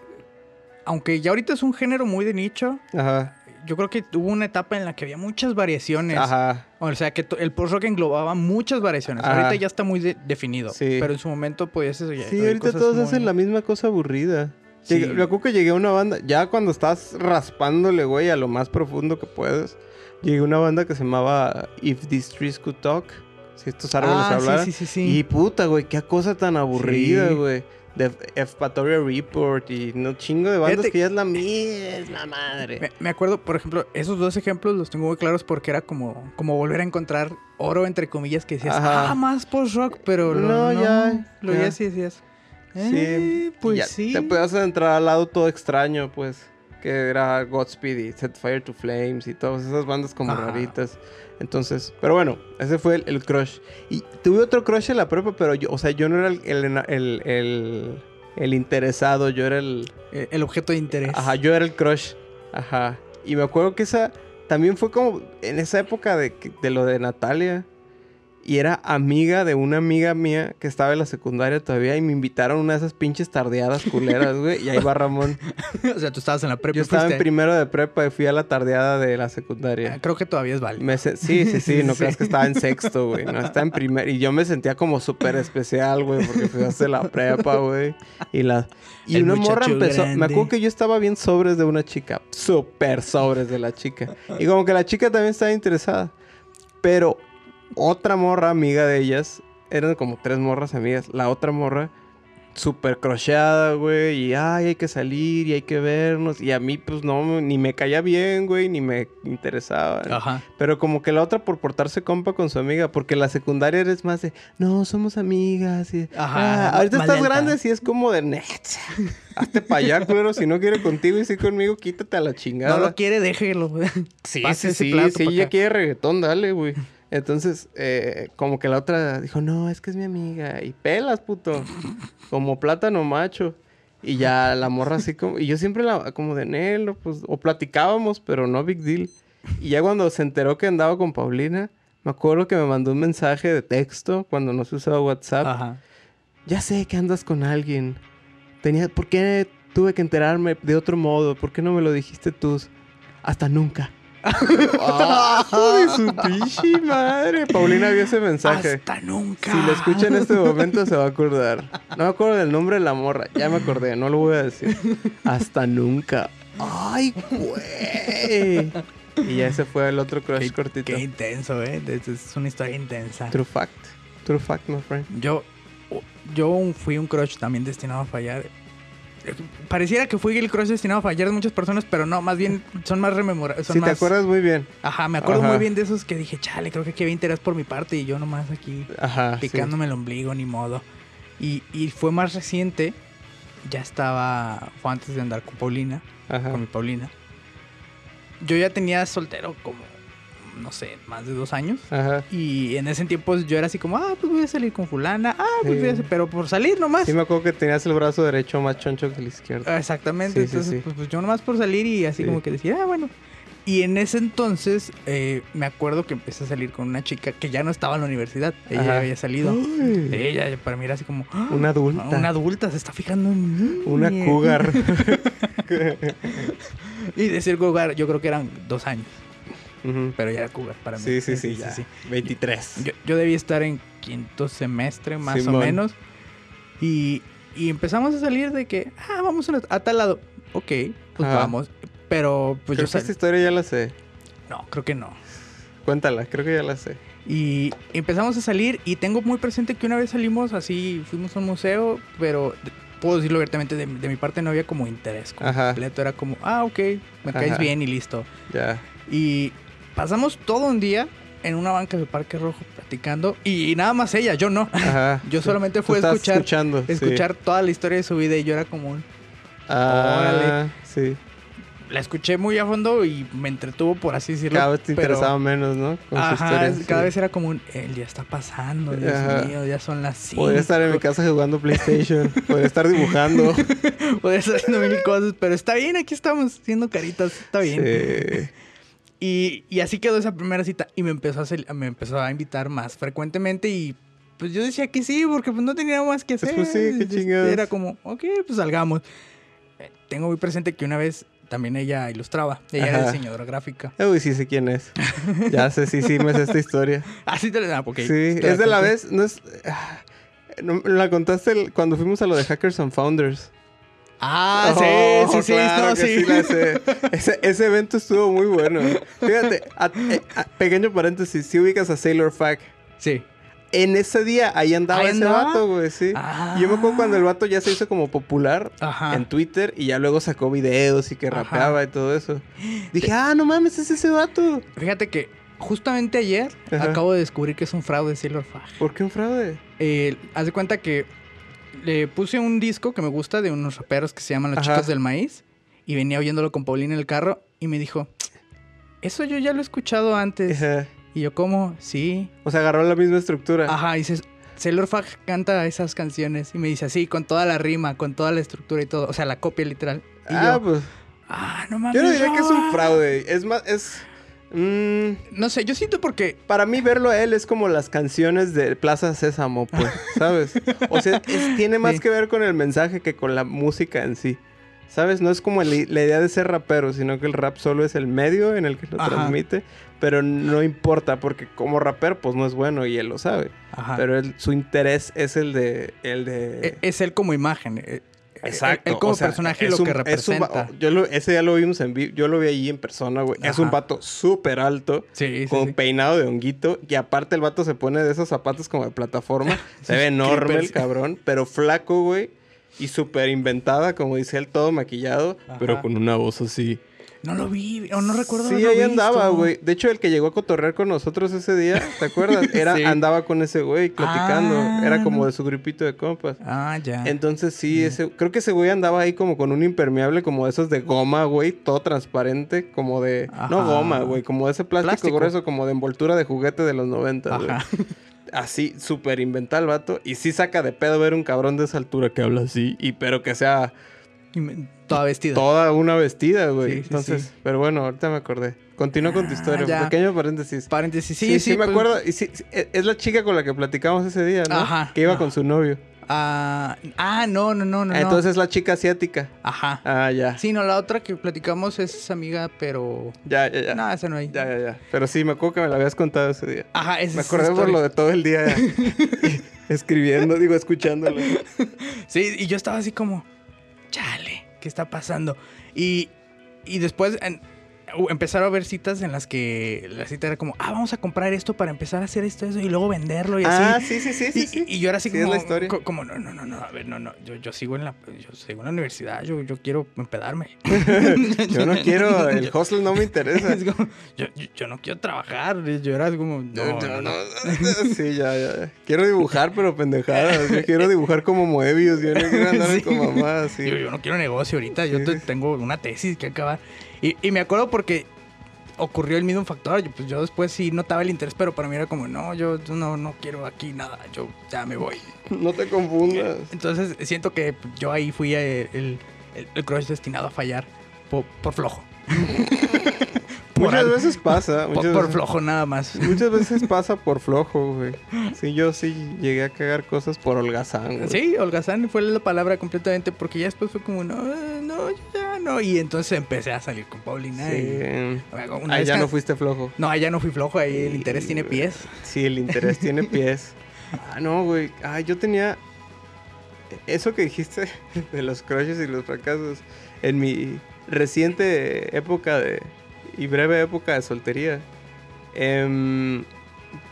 aunque ya ahorita es un género muy de nicho, Ajá. yo creo que hubo una etapa en la que había muchas variaciones. Ajá. O sea, que el post-rock englobaba muchas variaciones. Ajá. Ahorita ya está muy de- definido. Sí. Pero en su momento podías eso ya. Sí, ahorita todos muy- hacen la misma cosa aburrida. Sí. Llegué- me acuerdo que llegué a una banda, ya cuando estás raspándole, güey, a lo más profundo que puedes, llegué a una banda que se llamaba If These Trees Could Talk. Si estos árboles Ah, hablaran. sí, sí, sí. Y puta, güey, qué cosa tan aburrida, güey. De Evpatoria Report y no chingo de bandas Fíjate- que ya es la misma madre. Me, me acuerdo, por ejemplo, esos dos ejemplos los tengo muy claros porque era como, como volver a encontrar oro, entre comillas, que decías, Ajá. ah, más post-rock, pero lo- No, no, ya, Lo ya. ya sí decías. Eh, Y pues sí. Te puedes entrar al lado todo extraño, pues. Que era Godspeed y Set Fire to Flames y todas esas bandas como Ajá. raritas. Entonces, pero bueno, ese fue el, el crush. Y tuve otro crush en la prepa, pero yo, o sea, yo no era el, el, el, el- interesado, yo era el. Eh, El objeto de interés. Ajá, yo era el crush. Ajá. Y me acuerdo que esa también fue como en esa época de, de lo de Natalia. Y era amiga de una amiga mía que estaba en la secundaria todavía y me invitaron a una de esas pinches tardeadas culeras, güey. Y ahí va Ramón. o sea, tú estabas en la prepa. Yo estaba en primero de prepa y fui a la tardeada de la Ah, secundaria. Creo que todavía es válido. Sí, sí, sí, no Sí. creas que estaba en sexto, güey. No, estaba en primer. Y yo me sentía como súper especial, güey, porque fui a hacer la prepa, güey. Y la. Y El una morra empezó. Me acuerdo que yo estaba bien sobres de una chica. Súper sobres de la chica. Y como que la chica también estaba interesada. Pero otra morra amiga de ellas. Eran como tres morras amigas. La otra morra. Súper crocheada, güey. Y ay, hay que salir y hay que vernos. Y a mí, pues no, ni me caía bien, güey, ni me interesaba. Ajá. Pero como que la otra por portarse compa con su amiga, porque la secundaria eres más de, no, somos amigas. Y, Ajá, "Ah, ahorita estás lenta. grande, sí es como de, net. Hazte para allá, culero. Si no quiere contigo y sí conmigo, quítate a la chingada. No lo quiere, déjelo. Sí, Pase sí, sí, plato sí, pa' ella quiere reggaetón, dale, güey. Entonces, eh, como que la otra dijo, no, es que es mi amiga. Y pelas, puto. Como plátano macho. Y ya la morra así como... Y yo siempre la... Como de Nelo, pues... O platicábamos, pero no big deal. Y ya cuando se enteró que andaba con Paulina... Me acuerdo que me mandó un mensaje de texto cuando no se usaba WhatsApp. Ajá. Ya sé que andas con alguien. Tenía... ¿Por qué tuve que enterarme de otro modo? ¿Por qué no me lo dijiste tú? Hasta nunca. ¡Ah, hijo de su pinche madre! Paulina vio ese mensaje. Hasta nunca. Si lo escucha en este momento se va a acordar. No me acuerdo del nombre de la morra. Ya me acordé, no lo voy a decir. Hasta nunca. ¡Ay, güey! Y ya ese fue el otro crush Qué, cortito. qué intenso, ¿eh? Es, es una historia intensa. True fact. True fact, my friend. Yo, yo fui un crush también destinado a fallar. Pareciera que fui el crush destinado a fallar de muchas personas, pero no, más bien son más rememorables. Si te acuerdas muy bien. Ajá, me acuerdo Ajá. muy bien de esos que dije, chale, creo que aquí había interés por mi parte y yo nomás aquí Ajá. sí. picándome el ombligo, ni modo. Y, y fue más reciente, ya estaba, fue antes de andar con Paulina, Ajá. con mi Paulina. Yo ya tenía soltero como, no sé, más de dos años. Ajá. Y en ese tiempo yo era así como, ah, pues voy a salir con fulana, ah, pues Sí. voy a hacer, pero por salir nomás. Sí me acuerdo que tenías el brazo derecho más choncho que el izquierdo. Ah, Exactamente, Sí, entonces sí. Pues, pues yo nomás por salir y así Sí. como que decía, ah, bueno. Y en ese entonces eh, me acuerdo que empecé a salir con una chica que ya no estaba en la universidad, ella Ajá. había salido. Uy. Ella para mí era así como, ah, Una adulta. una adulta se está fijando en mí. Una cougar. Y decir cougar, yo creo que eran dos años, Ujú. pero ya era cougar para mí. Sí, sí, sí, ya. 23. Yo, yo debía estar en quinto semestre, más o Simón. menos. Y, y empezamos a salir de que, ah, vamos a, a tal lado. Ok, pues Ajá. vamos. Pero pues creo yo que esta historia ya la sé. No, creo que no. Cuéntala, creo que ya la sé. Y empezamos a salir y tengo muy presente que una vez salimos así, fuimos a un museo, pero puedo decirlo abiertamente, de, de mi parte no había como interés Ajá. completo. Era como, ah, ok, me caes Ajá. bien y listo. Ya. Y pasamos todo un día en una banca de Parque Rojo platicando y nada más ella, yo no. Ajá. Yo solamente fui a escuchar, escuchando. sí. escuchar toda la historia de su vida y yo era como. Ah, Órale. sí. La escuché muy a fondo y me entretuvo, por así decirlo. Cada vez te pero- interesaba menos, ¿no? Con su Ajá, historia, cada vez era como un... El día está pasando, Dios Ajá. mío, ya son las 5. Podría estar en mi casa jugando PlayStation. Podría estar dibujando. Podría estar haciendo mil cosas, pero está bien, aquí estamos haciendo caritas, está bien. Sí. Y, y así quedó esa primera cita y me empezó, a me empezó a invitar más frecuentemente y pues yo decía que sí, porque pues no tenía más que hacer. Pues sí, qué Este, chingados. Era como, ok, pues salgamos. Eh, Tengo muy presente que una vez también ella ilustraba. Ella era Ajá. diseñadora gráfica. Uy, sí sé quién es. Ya sé, sí, sí, me sé esta historia. Ah, sí te la ah, ok. Sí, es de la vez, no es... ah, no, la contaste el- cuando fuimos a lo de Hackers and Founders. Ah, Oh, sí, sí, sí. claro no, sí. la sé. Ese, ese evento estuvo muy bueno. Fíjate, a- eh, a- pequeño paréntesis, si ubicas a Sailor Fac. Sí. En ese día, ahí andaba ¿Ahí ese andaba? vato, güey, sí. Ah. Yo me acuerdo cuando el vato ya se hizo como popular Ajá. en Twitter y ya luego sacó videos y que Ajá. rapeaba y todo eso. Dije, ah, no mames, es ese vato. Fíjate que justamente ayer Ajá. acabo de descubrir que es un fraude Sailor Fag. ¿Por qué un fraude? Eh, haz de cuenta que le puse un disco que me gusta de unos raperos que se llaman Los Ajá. Chicos del Maíz. Y venía oyéndolo con Paulina en el carro y me dijo, eso yo ya lo he escuchado antes. Ajá. Y yo, ¿cómo? Sí. O sea, agarró la misma estructura. Ajá, y dices, Sailor Fag canta esas canciones. Y me dice así, con toda la rima, con toda la estructura y todo. O sea, la copia literal. Y ah, yo, pues. ah, no mames. Yo no diría que es un no". fraude. Es más, es. Mm, No sé, yo siento porque... para mí verlo a él es como las canciones de Plaza Sésamo, pues, ¿sabes? O sea, es- tiene más Sí. que ver con el mensaje que con la música en sí. ¿Sabes? No es como el- la idea de ser rapero, sino que el rap solo es el medio en el que lo Ajá. transmite. Pero no importa, porque como rapero, pues no es bueno y él lo sabe. Ajá. Pero él- su interés es el de. El de... E- Es él como imagen. Exacto. Él como o sea, personaje es lo un- que es un representa. yo lo, ese ya lo vimos en vivo. Yo lo vi allí en persona, güey. Es un vato súper alto. Sí, sí, con sí. peinado de honguito. Y aparte el vato se pone de esos zapatos como de plataforma. se ve enorme el cabrón. Pero flaco, güey. Y súper inventada, como dice él, todo maquillado. Ajá. Pero con una voz así. No lo vi, o no recuerdo Sí, ahí visto. andaba, güey. De hecho, el que llegó a cotorrear con nosotros ese día, ¿te acuerdas? Era, Sí. Andaba con ese güey platicando. Ah, Era como de su grupito de compas. Ah, ya. Entonces sí, ese, creo que ese güey andaba ahí como con un impermeable como de esos de goma, güey, todo transparente, como de... No goma, güey, como de ese plástico, Plástico. grueso, como de envoltura de juguete de los 90, güey. Ajá. Así, súper inventado el vato. Y sí saca de pedo ver un cabrón de esa altura que habla así, y pero que sea Toda vestida. toda una vestida, güey. Sí, sí, Entonces, sí. pero bueno, ahorita me acordé. Continúa con tu Ah, historia, ya. pequeño paréntesis. Paréntesis. Sí, Sí, sí, sí. me pues, acuerdo. Y e- es la chica con la que platicamos ese día, ¿no? Ajá. Que iba Ah. con su novio. Ah, ah, no, no, no, no. Entonces la chica asiática. Ajá. Ah, ya. Sí, no, la otra que platicamos es amiga, pero... Ya, ya, ya. No, esa no hay. Ya, ya, ya. Pero sí, me acuerdo que me lo habías contado ese día. Ajá, esa Me acordé esa por lo de todo el día escribiendo, digo, escuchándolo. Sí, y yo estaba así como, chale, ¿qué está pasando? Y, y después en- empezaron a haber citas en las que la cita era como, ah, vamos a comprar esto para empezar a hacer esto, eso, y luego venderlo y Ah, así. sí, sí, sí, sí. y, sí. y yo era así Sí, es como, la historia. co- como, no, no, no, no, a ver, no, no, yo, yo sigo en la, yo sigo en la universidad, yo, yo quiero empedarme. Yo no quiero, el hostel no me interesa. Es como, yo, yo, yo no quiero trabajar, yo era como, no, no, no. Sí, ya, ya. Quiero dibujar, pero pendejadas. Yo quiero dibujar como Moebius. Yo no quiero andar Sí. con mamá. Yo, yo no quiero negocio ahorita, yo tengo una tesis que acabar. Y, y me acuerdo porque ocurrió el mismo factor. Yo, pues yo después sí notaba el interés, pero para mí era como, no, yo yo no, no quiero aquí nada, yo ya me voy. No te confundas. Entonces siento que yo ahí fui el, el, el- el crush destinado a fallar por, por flojo. Por Muchas veces pasa. Por, Muchas por veces- flojo nada más. Muchas veces pasa por flojo, güey. Sí, yo sí llegué a cagar cosas por holgazán, güey. Sí, holgazán fue la palabra completamente porque ya después fue como, no, no, ya no. Y entonces empecé a salir con Paulina. Y, Sí. una ya ca- no fuiste flojo. No, allá no fui flojo, ahí el interés tiene pies. Sí, el interés tiene pies. Ah, no, güey. Ah, yo tenía. Eso que dijiste de los crushes y los fracasos. En mi reciente época de. Y breve época de soltería. em,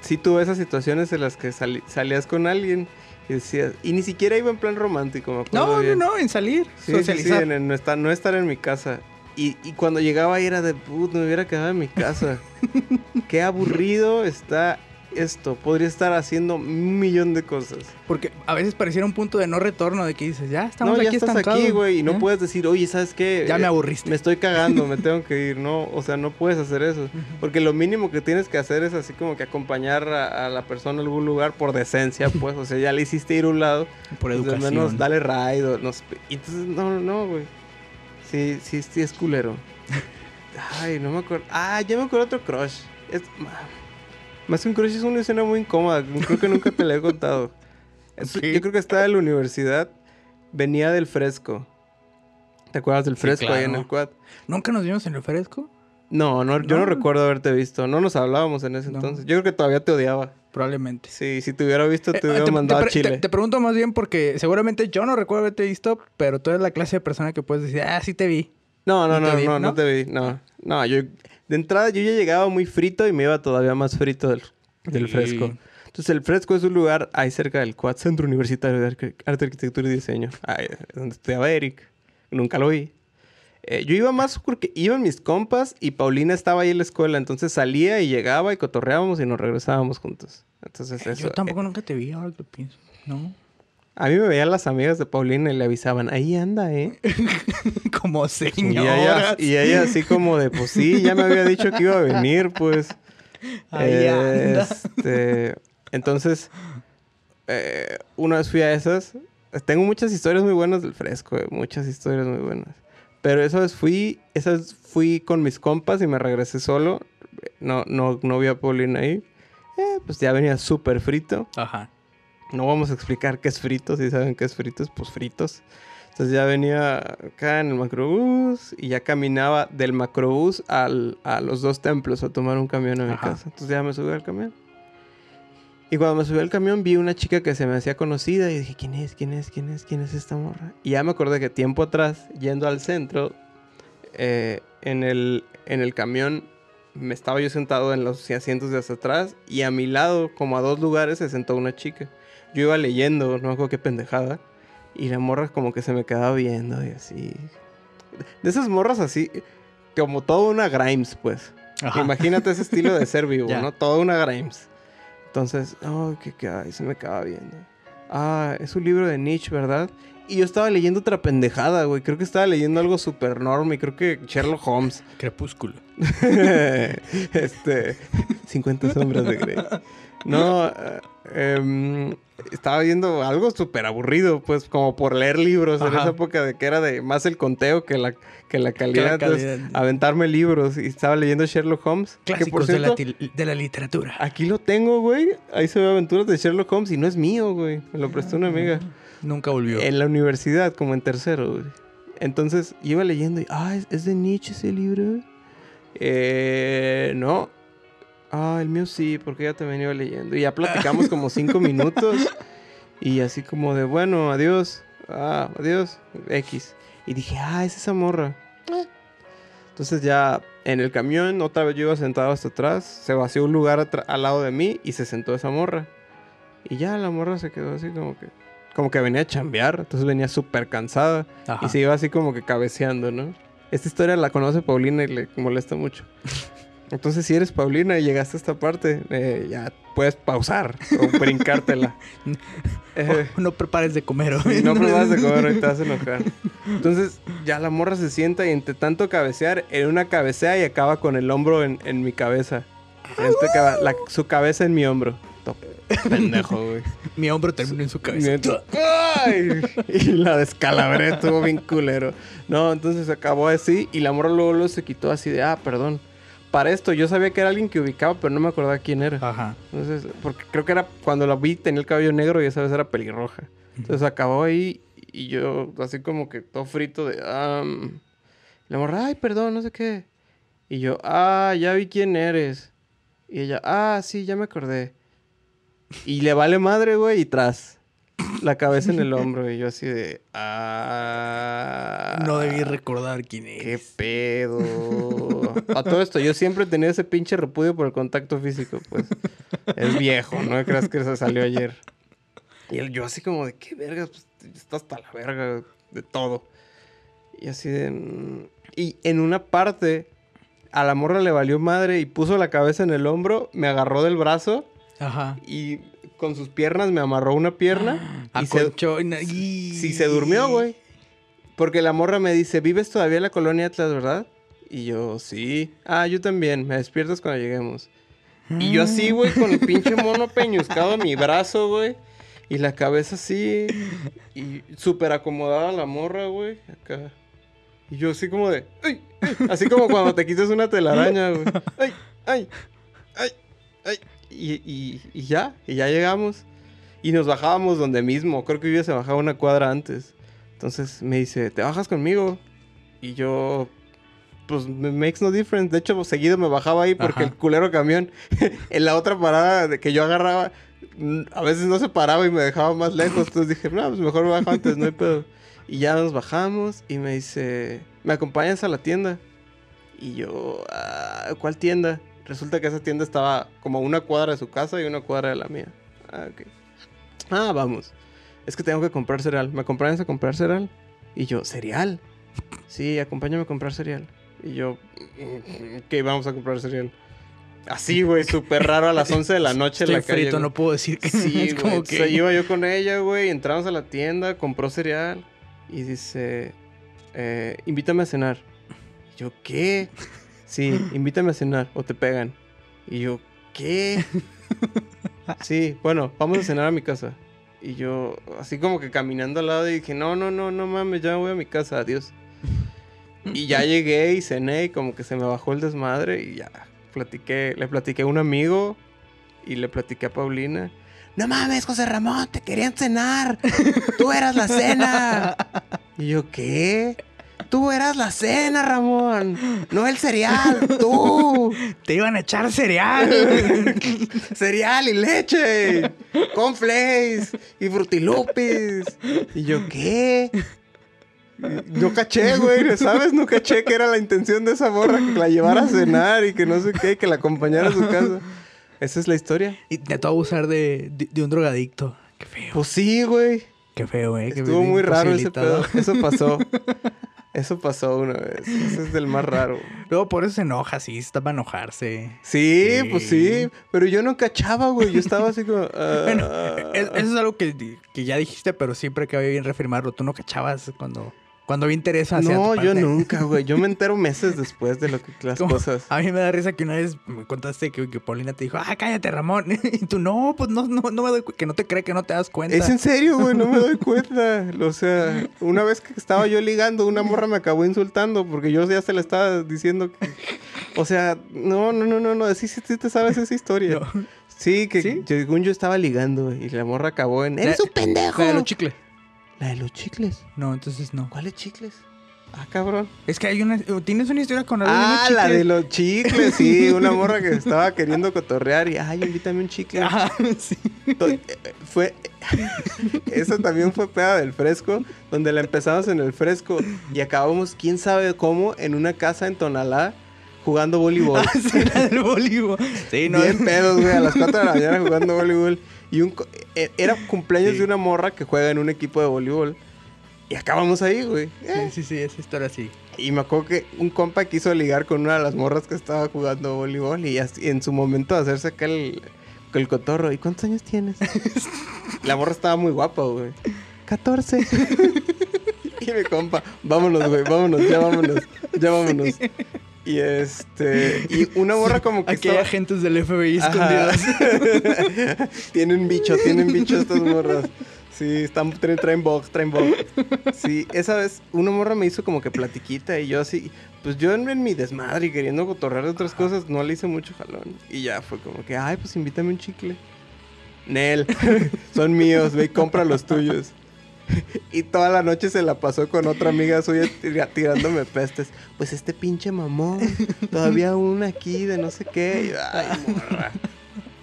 sí tuve esas situaciones en las que salías con alguien y decías. Y ni siquiera iba en plan romántico, me acuerdo. No, no, bien. no, en salir, Sí, sí, sí, socializar. en, no, estar, no estar en mi casa. Y, y cuando llegaba ahí era de, put, me hubiera quedado en mi casa. Qué aburrido está esto. Podría estar haciendo un millón de cosas. Porque a veces pareciera un punto de no retorno de que dices, ya estamos no, ya aquí estás estancados. aquí, güey, y no ¿eh? puedes decir, oye, ¿sabes qué? Ya me Eh, aburriste. Me estoy cagando, me tengo que ir. No, o sea, no puedes hacer eso. Porque lo mínimo que tienes que hacer es así como que acompañar a, a la persona a algún lugar por decencia, pues. O sea, ya le hiciste ir a un lado. Por Pues, al educación. menos dale ride. no entonces, no, no, güey. Sí, sí, sí es culero. Ay, no me acuerdo. Ah, ya me acuerdo otro crush. Es- Más que un crush es una escena muy incómoda. Creo que nunca te la he contado. Yo creo que estaba en la universidad. Venía del fresco. ¿Te acuerdas del Sí, fresco ahí en el quad? ¿Nunca nos vimos en el fresco? No, no, yo no No. recuerdo haberte visto. No nos hablábamos en ese No. entonces. Yo creo que todavía te odiaba. Probablemente. Sí, si te hubiera visto, te Eh, hubiera te, mandado te a Chile. te- te pregunto más bien porque seguramente yo no recuerdo haberte visto, pero tú eres la clase de persona que puedes decir, ah, sí te vi. No, no, ¿No te no, vi, no, no no? te vi. No, no, yo... De entrada yo ya llegaba muy frito y me iba todavía más frito del, del Sí. fresco. Entonces el fresco es un lugar ahí cerca del Quad Centro Universitario de Arte, Arquitectura y Diseño. Ahí, donde estudiaba Eric. Nunca lo vi. Eh, yo iba más porque iban mis compas y Paulina estaba ahí en la escuela. Entonces salía y llegaba y cotorreábamos y nos regresábamos juntos. Entonces eso... yo tampoco nunca te vi, ahora que pienso. No. A mí me veían las amigas de Paulina y le avisaban, ahí anda, ¿eh? Como Y señora. ella, y ella así como de, pues sí, ya me había dicho que iba a venir, pues. Ahí anda. Este, entonces, eh, una vez fui a esas. Tengo muchas historias muy buenas del fresco, eh, muchas historias muy buenas. Pero esa vez fui, esa vez fui con mis compas y me regresé solo. No, no, no vi a Paulina ahí. Eh, pues ya venía súper frito. Ajá. No vamos a explicar qué es frito, si saben qué es fritos, pues fritos. Entonces ya venía acá en el macrobús y ya caminaba del macrobús al, a los dos templos a tomar un camión a mi Ajá. casa. Entonces ya me subí al camión. Y cuando me subí al camión vi una chica que se me hacía conocida y dije, ¿quién es? ¿Quién es? ¿Quién es? ¿Quién es esta morra? Y ya me acordé que tiempo atrás, yendo al centro, eh, en, el, en el camión me estaba yo sentado en los asientos de hasta atrás y a mi lado, como a dos lugares, se sentó una chica. Yo iba leyendo, no acuerdo qué pendejada, y la morra como que se me quedaba viendo y así. De esas morras así, como toda una Grimes, pues. Ajá. Imagínate ese estilo de ser vivo. ¿no? Toda una Grimes. Entonces, oh, qué qué ay, se me acaba viendo. Ah, es un libro de Nietzsche, ¿verdad? Y yo estaba leyendo otra pendejada, güey. Creo que estaba leyendo algo super normal. Creo que Sherlock Holmes. Crepúsculo. este. 50 sombras de Grey. No, eh, em, estaba viendo algo súper aburrido, pues, como por leer libros en esa época de que era de más el conteo que la, que la calidad. Aventarme libros y estaba leyendo Sherlock Holmes. que por Clásicos de, la, de la literatura. aquí lo tengo, güey. Ahí se ve aventuras de Sherlock Holmes y no es mío, güey. Me lo prestó una amiga. Nunca volvió. En la universidad, como en tercero, güey. Entonces iba leyendo y, ah, ¿es, es de Nietzsche ese libro? Eh, no. Ah, el mío sí, porque ya también iba leyendo. Y ya platicamos como cinco minutos. Y así como de, bueno, adiós. Ah, adiós. X. Y dije, ah, es esa morra. Entonces ya en el camión, otra vez yo iba sentado hasta atrás. Se vació un lugar al lado de mí y se sentó esa morra. Y ya la morra se quedó así como que... Como que venía a chambear, entonces venía súper cansada. Ajá. Y se iba así como que cabeceando, ¿no? Esta historia la conoce Paulina y le molesta mucho. Entonces, si eres Paulina y llegaste a esta parte, eh, ya puedes pausar o brincártela. Eh, no prepares de comer. ¿o? y no pruebas de comer y te vas a enojar. Entonces, ya la morra se sienta y entre tanto cabecear, en una cabecea y acaba con el hombro en, en mi cabeza. Caba- la- su cabeza en mi hombro. Top. Pendejo, güey. Mi hombro terminó en su cabeza. Y la descalabré, estuvo bien culero. No, entonces acabó así y la morra luego, luego se quitó así de, ah, perdón. Para esto, yo sabía que era alguien que ubicaba, pero no me acordaba quién era. Ajá. Entonces, porque creo que era cuando la vi tenía el cabello negro y esa vez era pelirroja. Entonces acabó ahí y yo así como que todo frito de, mm. La morra, ay, perdón, no sé qué. Y yo, ah, ya vi quién eres. Y ella, ah, sí, ya me acordé. Y le vale madre, güey, y tras. La cabeza en el hombro. Y yo así de, ah... No debí recordar quién ¿Qué es. pedo? A todo esto, yo siempre he tenido ese pinche repudio por el contacto físico, pues. Es viejo, no creas que se salió ayer. Y él, yo así como de, ¿qué verga? Pues está hasta la verga de todo. Y así de... mm. Y en una parte, a la morra le valió madre y puso la cabeza en el hombro, me agarró del brazo Ajá. y con sus piernas me amarró una pierna. y se, y- Sí, se durmió, güey. Porque la morra me dice, ¿vives todavía en la colonia Atlas, verdad? Y yo, sí. Ah, yo también. Me despiertas cuando lleguemos. Y yo así, güey, con el pinche mono peñuscado a mi brazo, güey. Y la cabeza así. Y súper acomodada la morra, güey. Acá. Y yo así como de... ¡Ay! ay", Así como cuando te quitas una telaraña, güey. ¡Ay! ¡Ay! ¡Ay! ¡Ay! Y, y, y ya. Y ya llegamos. Y nos bajábamos donde mismo. Creo que ella se bajaba una cuadra antes. Entonces me dice, ¿te bajas conmigo? Y yo, pues, me makes no difference. De hecho, seguido me bajaba ahí porque Ajá. el culero camión, en la otra parada de que yo agarraba, a veces no se paraba y me dejaba más lejos. Entonces dije, no, pues mejor me bajo antes, no hay pedo. Y ya nos bajamos y me dice, ¿me acompañas a la tienda? Y yo, "Ah, ¿cuál tienda? Resulta que esa tienda estaba como a una cuadra de su casa y una cuadra de la mía. Ah, ok. Ah, vamos. Es que tengo que comprar cereal. ¿Me acompañas a comprar cereal? Y yo, ¿cereal? Sí, acompáñame a comprar cereal. Y yo, "Mm, ok, vamos a comprar cereal. Así, güey, súper raro a las 11 de la noche en Estoy la calle. frito, güey. no puedo decir que Sí, es como que... Iba yo con ella, güey. Entramos a la tienda, compró cereal. Y dice, eh, invítame a cenar. Y yo, ¿qué? Sí, invítame a cenar o te pegan. Y yo, ¿qué? Sí, bueno, vamos a cenar a mi casa. Y yo, así como que caminando al lado, y dije, no, no, no, no mames, ya voy a mi casa, adiós. Y ya llegué y cené y como que se me bajó el desmadre y ya platiqué, le platiqué a un amigo y le platiqué a Paulina. No mames, José Ramón, te querían cenar. Tú eras la cena. Y yo, ¿qué? Tú eras la cena, Ramón. No el cereal, tú. Te iban a echar cereal. Cereal y leche. Conflays y frutilupis. Y yo, ¿qué? Y No caché, güey, ¿sabes? No caché que era la intención de esa morra que la llevara a cenar y que no sé qué, que la acompañara a su casa. Esa es la historia. y intentó abusar de, de, de un drogadicto. Qué feo. Pues sí, güey. Qué feo, eh. qué Estuvo muy raro ese pedo. Eso pasó. Eso pasó una vez. Ese es del más raro. Luego por eso se enoja, sí, está para enojarse. Sí, Sí. pues sí. Pero yo no cachaba, güey. Yo estaba así como. ah, Bueno, es- eso es algo que, que ya dijiste, pero siempre queda bien reafirmarlo. Tú no cachabas cuando, cuando había interés hacia no, tu yo parte. nunca, güey. Yo me entero meses después de lo que las cosas. A mí me da risa que una vez me contaste que, que Paulina te dijo, ah, cállate, Ramón. Y tú, no, pues no, no, no me doy cu- que no te cree que no te das cuenta. Es en serio, güey, no me doy cuenta. O sea, una vez que estaba yo ligando, una morra me acabó insultando porque yo ya se le estaba diciendo que. O sea, no, no, no, no, no. Sí, sí, sí te sabes esa historia. No. Sí, que ¿Sí? según yo estaba ligando y la morra acabó en. La- ¡Eres un pendejo! La de los chicles. La de los chicles. No, entonces no. ¿Cuáles chicles? Ah, cabrón. Es que hay una... ¿Tienes una historia con algo de Ah, la de los chicles, sí. Una morra que estaba queriendo cotorrear y, ay, invítame un chicle. Ajá, sí. Eh, Fue. Eso también fue peda del fresco, donde la empezamos en el fresco y acabamos, quién sabe cómo, en una casa en Tonalá jugando voleibol. Ah, sí, la del voleibol. Sí, no. Bien pedos, güey, a las 4 de la mañana jugando voleibol. Y un, eh, era cumpleaños Sí. de una morra que juega en un equipo de voleibol. Y acabamos ahí, güey. Eh, Sí, sí, sí, esa historia sí. Y me acuerdo que un compa quiso ligar con una de las morras que estaba jugando voleibol y así- en su momento de hacerse acá el, el cotorro. ¿Y cuántos años tienes? La morra estaba muy guapa, güey. 14. y mi compa, vámonos, güey, vámonos, ya vámonos, ya vámonos. Y este, y una morra como que Aquí hay agentes del FBI escondidos. tienen bicho, tienen bicho estas morras. Sí, están, traen, traen box, traen box. Sí, esa vez una morra me hizo como que platiquita y yo así, pues yo en, en mi desmadre y queriendo cotorrear de otras cosas, no le hice mucho jalón. Y ya fue como que, ay, pues invítame un chicle. Nel, son míos, ve y compra los tuyos. Y toda la noche se la pasó con otra amiga suya tira- tirándome pestes. Pues este pinche mamón, todavía una aquí de no sé qué. Ay, morra.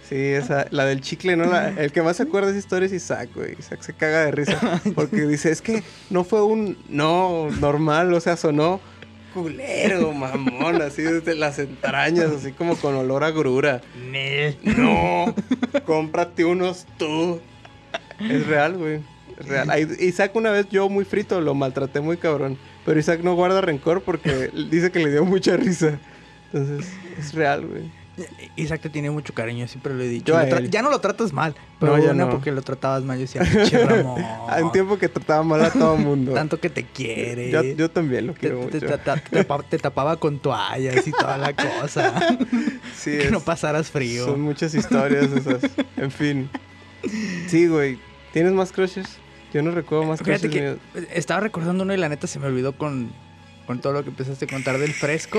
Sí, esa, la del chicle, ¿no? La- el que más se acuerda de esa historia es Isaac, güey. Isaac se caga de risa. Porque dice, es que no fue un no normal, o sea, sonó culero, mamón, así desde las entrañas, así como con olor a grura. No, cómprate unos tú. Es real, güey. Real. Isaac una vez yo muy frito lo maltraté muy cabrón. Pero Isaac no guarda rencor porque dice que le dio mucha risa. Entonces, es real, güey. Isaac te tiene mucho cariño, siempre lo he dicho. Yo Lo. Ya no lo tratas mal, pero No, ya no. porque lo tratabas mal. Yo decía, pinche Ramón. Hay un tiempo que trataba mal a todo el mundo. Tanto que te quiere. Yo, yo también lo quiero te- mucho. te- te- te tapa- te tapaba con toallas y toda la cosa. Sí, que es- no pasaras frío. Son muchas historias esas. En fin. Sí, güey. ¿Tienes más crushes? Yo no recuerdo más Fíjate que estaba recordando uno y la neta se me olvidó con, con todo lo que empezaste a contar del fresco.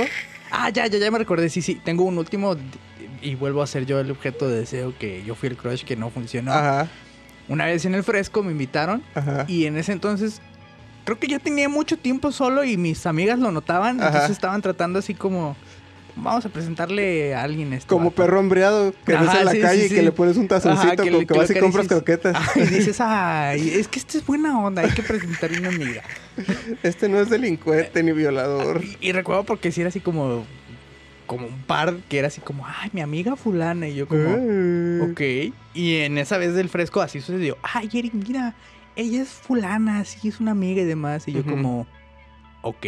Ah, ya, ya, ya me recordé. Sí, sí. Tengo un último y vuelvo a ser yo el objeto de deseo que yo fui el crush que no funcionó. Ajá, Una vez en el fresco me invitaron ajá. y en ese entonces creo que ya tenía mucho tiempo solo y mis amigas lo notaban, Ajá. entonces estaban tratando así como vamos a presentarle a alguien esto. Como perro hambriado que ves en la sí, calle sí, y que le pones un tazoncito Ajá, que con que, que vas y compras acaricias. croquetas. y dices, ay, es que esta es buena onda, hay que presentarle una amiga. Este no es delincuente ni violador. Y, y recuerdo porque sí era así como, como un par que era así como, ay, mi amiga fulana. Y yo como, Eh. ok. Y en esa vez del fresco así sucedió, ay, Eric, mira, ella es fulana, sí, es una amiga y demás. Y yo como, ok.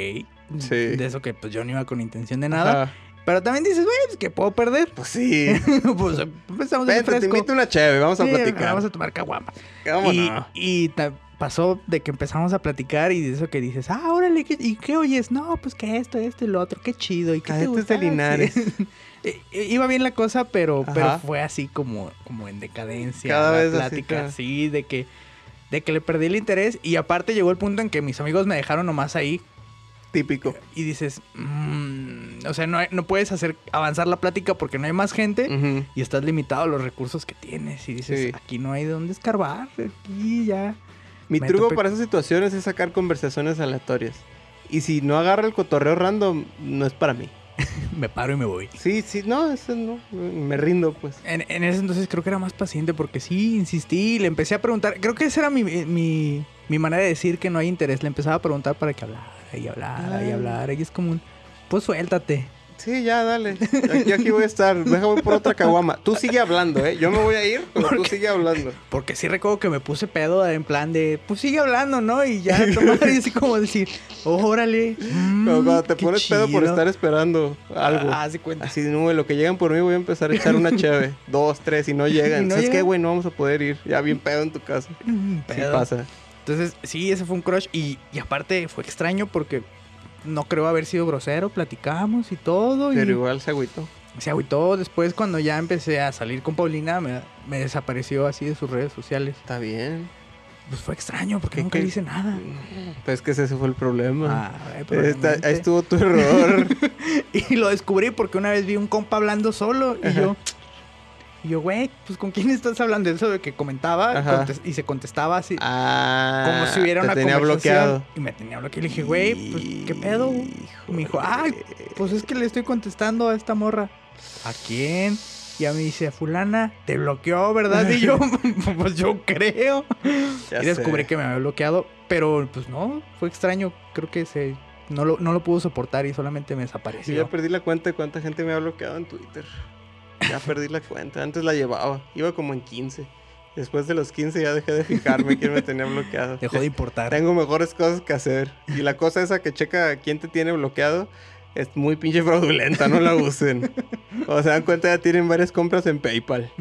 Sí. De eso que pues yo no iba con intención de nada. Ajá. Pero también dices, güey, pues que puedo perder. Pues sí. pues empezamos el Vente, te fresco. invito una chévere, vamos a Sí, platicar. Vamos a tomar caguama. ¿Cómo y no? y ta- pasó de que empezamos a platicar y de eso que dices, ah, órale, ¿qué- ¿y qué oyes? No, pues que esto, esto y lo otro, qué chido. ¿Y qué te Cadetes gusta? de Linares. Eh, eh, Iba bien la cosa, pero, Ajá. pero fue así como, como en decadencia. Cada la vez así, plática, claro. sí, de que, de que le perdí el interés. Y aparte llegó el punto en que mis amigos me dejaron nomás ahí. Típico. Y dices, mm, o sea, no, hay- no puedes hacer avanzar la plática porque no hay más gente. Y estás limitado a los recursos que tienes. Y dices, Sí. aquí no hay de dónde escarbar. Aquí ya. Mi Me truco para esas situaciones es sacar conversaciones aleatorias. Y si no agarra el cotorreo random, no es para mí. Me paro y me voy. Sí, sí, no, eso no. Me rindo, pues. En, en ese entonces creo que era más paciente porque sí, insistí, le empecé a preguntar. Creo que esa era mi, mi, mi manera de decir que no hay interés. Le empezaba a preguntar para que hablara y hablara y hablara. Y es como un, pues suéltate. Sí, ya, dale. Aquí, aquí voy a estar. Déjame por otra caguama. Tú sigue hablando, ¿eh? Yo me voy a ir, pero tú sigue hablando. Porque sí recuerdo que me puse pedo en plan de, pues sigue hablando, ¿no? Y ya tomar y así como decir, órale. mm, Pero cuando te pones pedo por chido". estar esperando algo. Ah, se cuenta. Así, no, lo que llegan por mí voy a empezar a echar una cheve. Dos, tres, y no llegan. Y no ¿Sabes qué, güey? No vamos a poder ir. Ya bien pedo en tu casa. Sí pedo. pasa. Entonces, sí, ese fue un crush. Y, y aparte fue extraño porque no creo haber sido grosero. Platicamos y todo. Pero y igual se agüitó. se agüitó. Después, cuando ya empecé a salir con Paulina, me, me desapareció así de sus redes sociales. Está bien. Pues fue extraño porque ¿Qué- nunca qué? dice nada. Pues que ese fue el problema. Ah, probablemente. ahí estuvo tu error. Y lo descubrí porque una vez vi un compa hablando solo y Ajá. yo... Y yo, güey, pues ¿con quién estás hablando? Eso de que comentaba y se contestaba así. Ah, como si hubiera te una tenía conversación. bloqueado. Y me tenía bloqueado. Le dije, güey, pues, ¿qué pedo? Y me dijo, ay, pues es que le estoy contestando a esta morra. ¿A quién? Y a mí dice, fulana, te bloqueó, ¿verdad? Y yo, pues yo creo. Ya y descubrí sé. que me había bloqueado. Pero pues no, fue extraño. Creo que se no lo, no lo pudo soportar y solamente me desapareció. ya perdí la cuenta de cuánta gente me ha bloqueado en Twitter. Ya perdí la cuenta. Antes la llevaba. Iba como en 15. Después de los 15 ya dejé de fijarme quién me tenía bloqueado. Dejó de importar. Tengo mejores cosas que hacer. Y la cosa esa que checa quién te tiene bloqueado es muy pinche fraudulenta. No la usen. O se dan cuenta ya tienen varias compras en PayPal.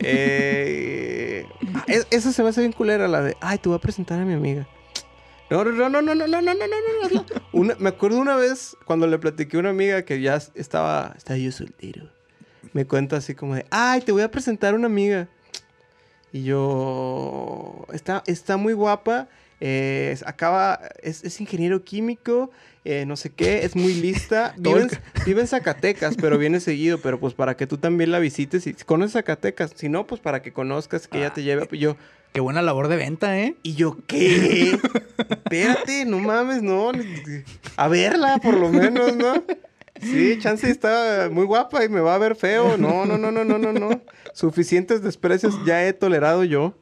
Eh, ah, es- eso se me hace bien culera la de, ay, te voy a presentar a mi amiga. No, no, no, no, no, no, no, no, no, no, no, no. Una- me acuerdo una vez cuando le platiqué a una amiga que ya estaba, estaba yo soltero. Me cuenta así como de, ay, te voy a presentar a una amiga. Y yo, está, está muy guapa, eh, es- acaba, es, es ingeniero químico, eh, no sé qué, es muy lista. Vive en, vive en Zacatecas, pero viene seguido, pero pues para que tú también la visites. Y conoces Zacatecas, si no, pues para que conozcas, que ella te lleve. a- Yo, Qué buena labor de venta, ¿eh? y yo, ¿qué? Espérate, no mames, no. A verla, por lo menos, ¿no? Sí, Chance está muy guapa y me va a ver feo. No, no, no, no, no, no, no. Suficientes desprecios ya he tolerado yo.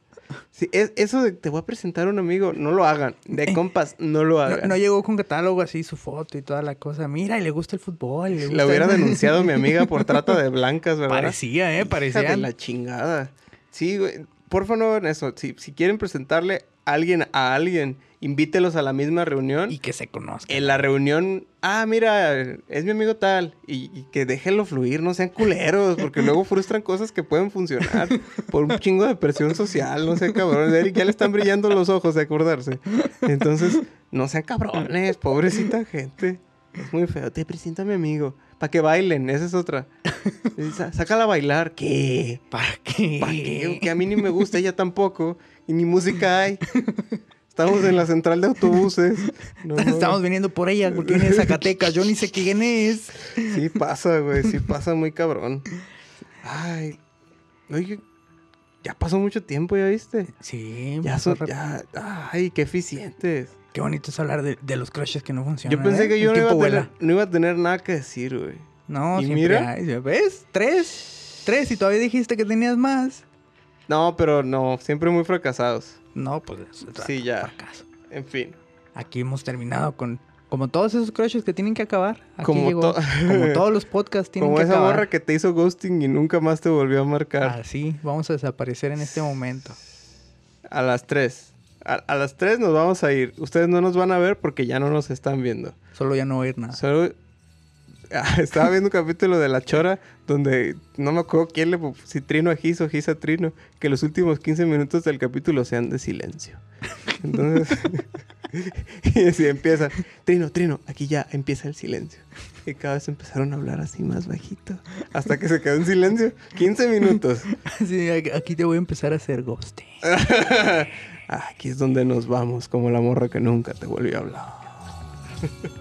Sí, es, eso de te voy a presentar a un amigo, no lo hagan. De compas, no lo No, hagan. no llegó con catálogo así, su foto y toda la cosa. Mira, y le gusta el fútbol. Le, La hubiera denunciado a mi amiga por trata de blancas, ¿verdad? Parecía, ¿eh? Hija Parecía. de la chingada. Sí, güey. Por favor, eso. Si, si quieren presentarle alguien a alguien, invítelos a la misma reunión. Y que se conozca. en la reunión, ah, mira, es mi amigo tal. Y, y que déjenlo fluir, no sean culeros, porque luego frustran cosas que pueden funcionar por un chingo de presión social, no sean cabrones. Eric ya le están brillando los ojos de acordarse. Entonces, no sean cabrones, pobrecita gente. Es muy feo. Te presento a mi amigo. Para que bailen, esa es otra. Sácala a bailar. ¿Qué? ¿Para qué? ¿Para qué? Que a mí ni me gusta, ella tampoco. Y ni música hay. Estamos en la central de autobuses. No, Estamos viniendo por ella porque viene de Zacatecas. Yo ni sé quién es. Sí pasa, güey. Sí pasa muy cabrón. Ay. Oye, ya pasó mucho tiempo, ¿ya viste? Sí, Ya son, ya. Ay, qué eficientes. Qué bonito es hablar de, de los crushes que no funcionan. Yo pensé ¿eh? que yo no iba, tener, no iba a tener nada que decir, güey. No, ¿Y siempre mira? hay. ¿Ves? Tres. Tres. Y todavía dijiste que tenías más. No, pero no, siempre muy fracasados. No, pues Sí, ya. fracaso. En fin. Aquí hemos terminado con... Como todos esos crushes que tienen que acabar. Aquí Como llegó. to- como todos los podcasts tienen Como que esa acabar. morra que te hizo ghosting y nunca más te volvió a marcar. Así, vamos a desaparecer en este momento. A las 3. A, a las 3 nos vamos a ir. Ustedes no nos van a ver porque ya no nos están viendo. Solo ya no oír nada. Solo... Ah, Estaba viendo un capítulo de La Chora donde no me acuerdo quién le... Si Trino a Gis o Gis a Trino. Que los últimos 15 minutos del capítulo sean de silencio. Entonces... y así empieza. Trino, Trino, aquí ya empieza el silencio. Y cada vez empezaron a hablar así más bajito. Hasta que se quedó en silencio. 15 minutos. Sí, aquí- aquí te voy a empezar a hacer ghosting. Aquí es donde nos vamos, como la morra que nunca te volvió a hablar.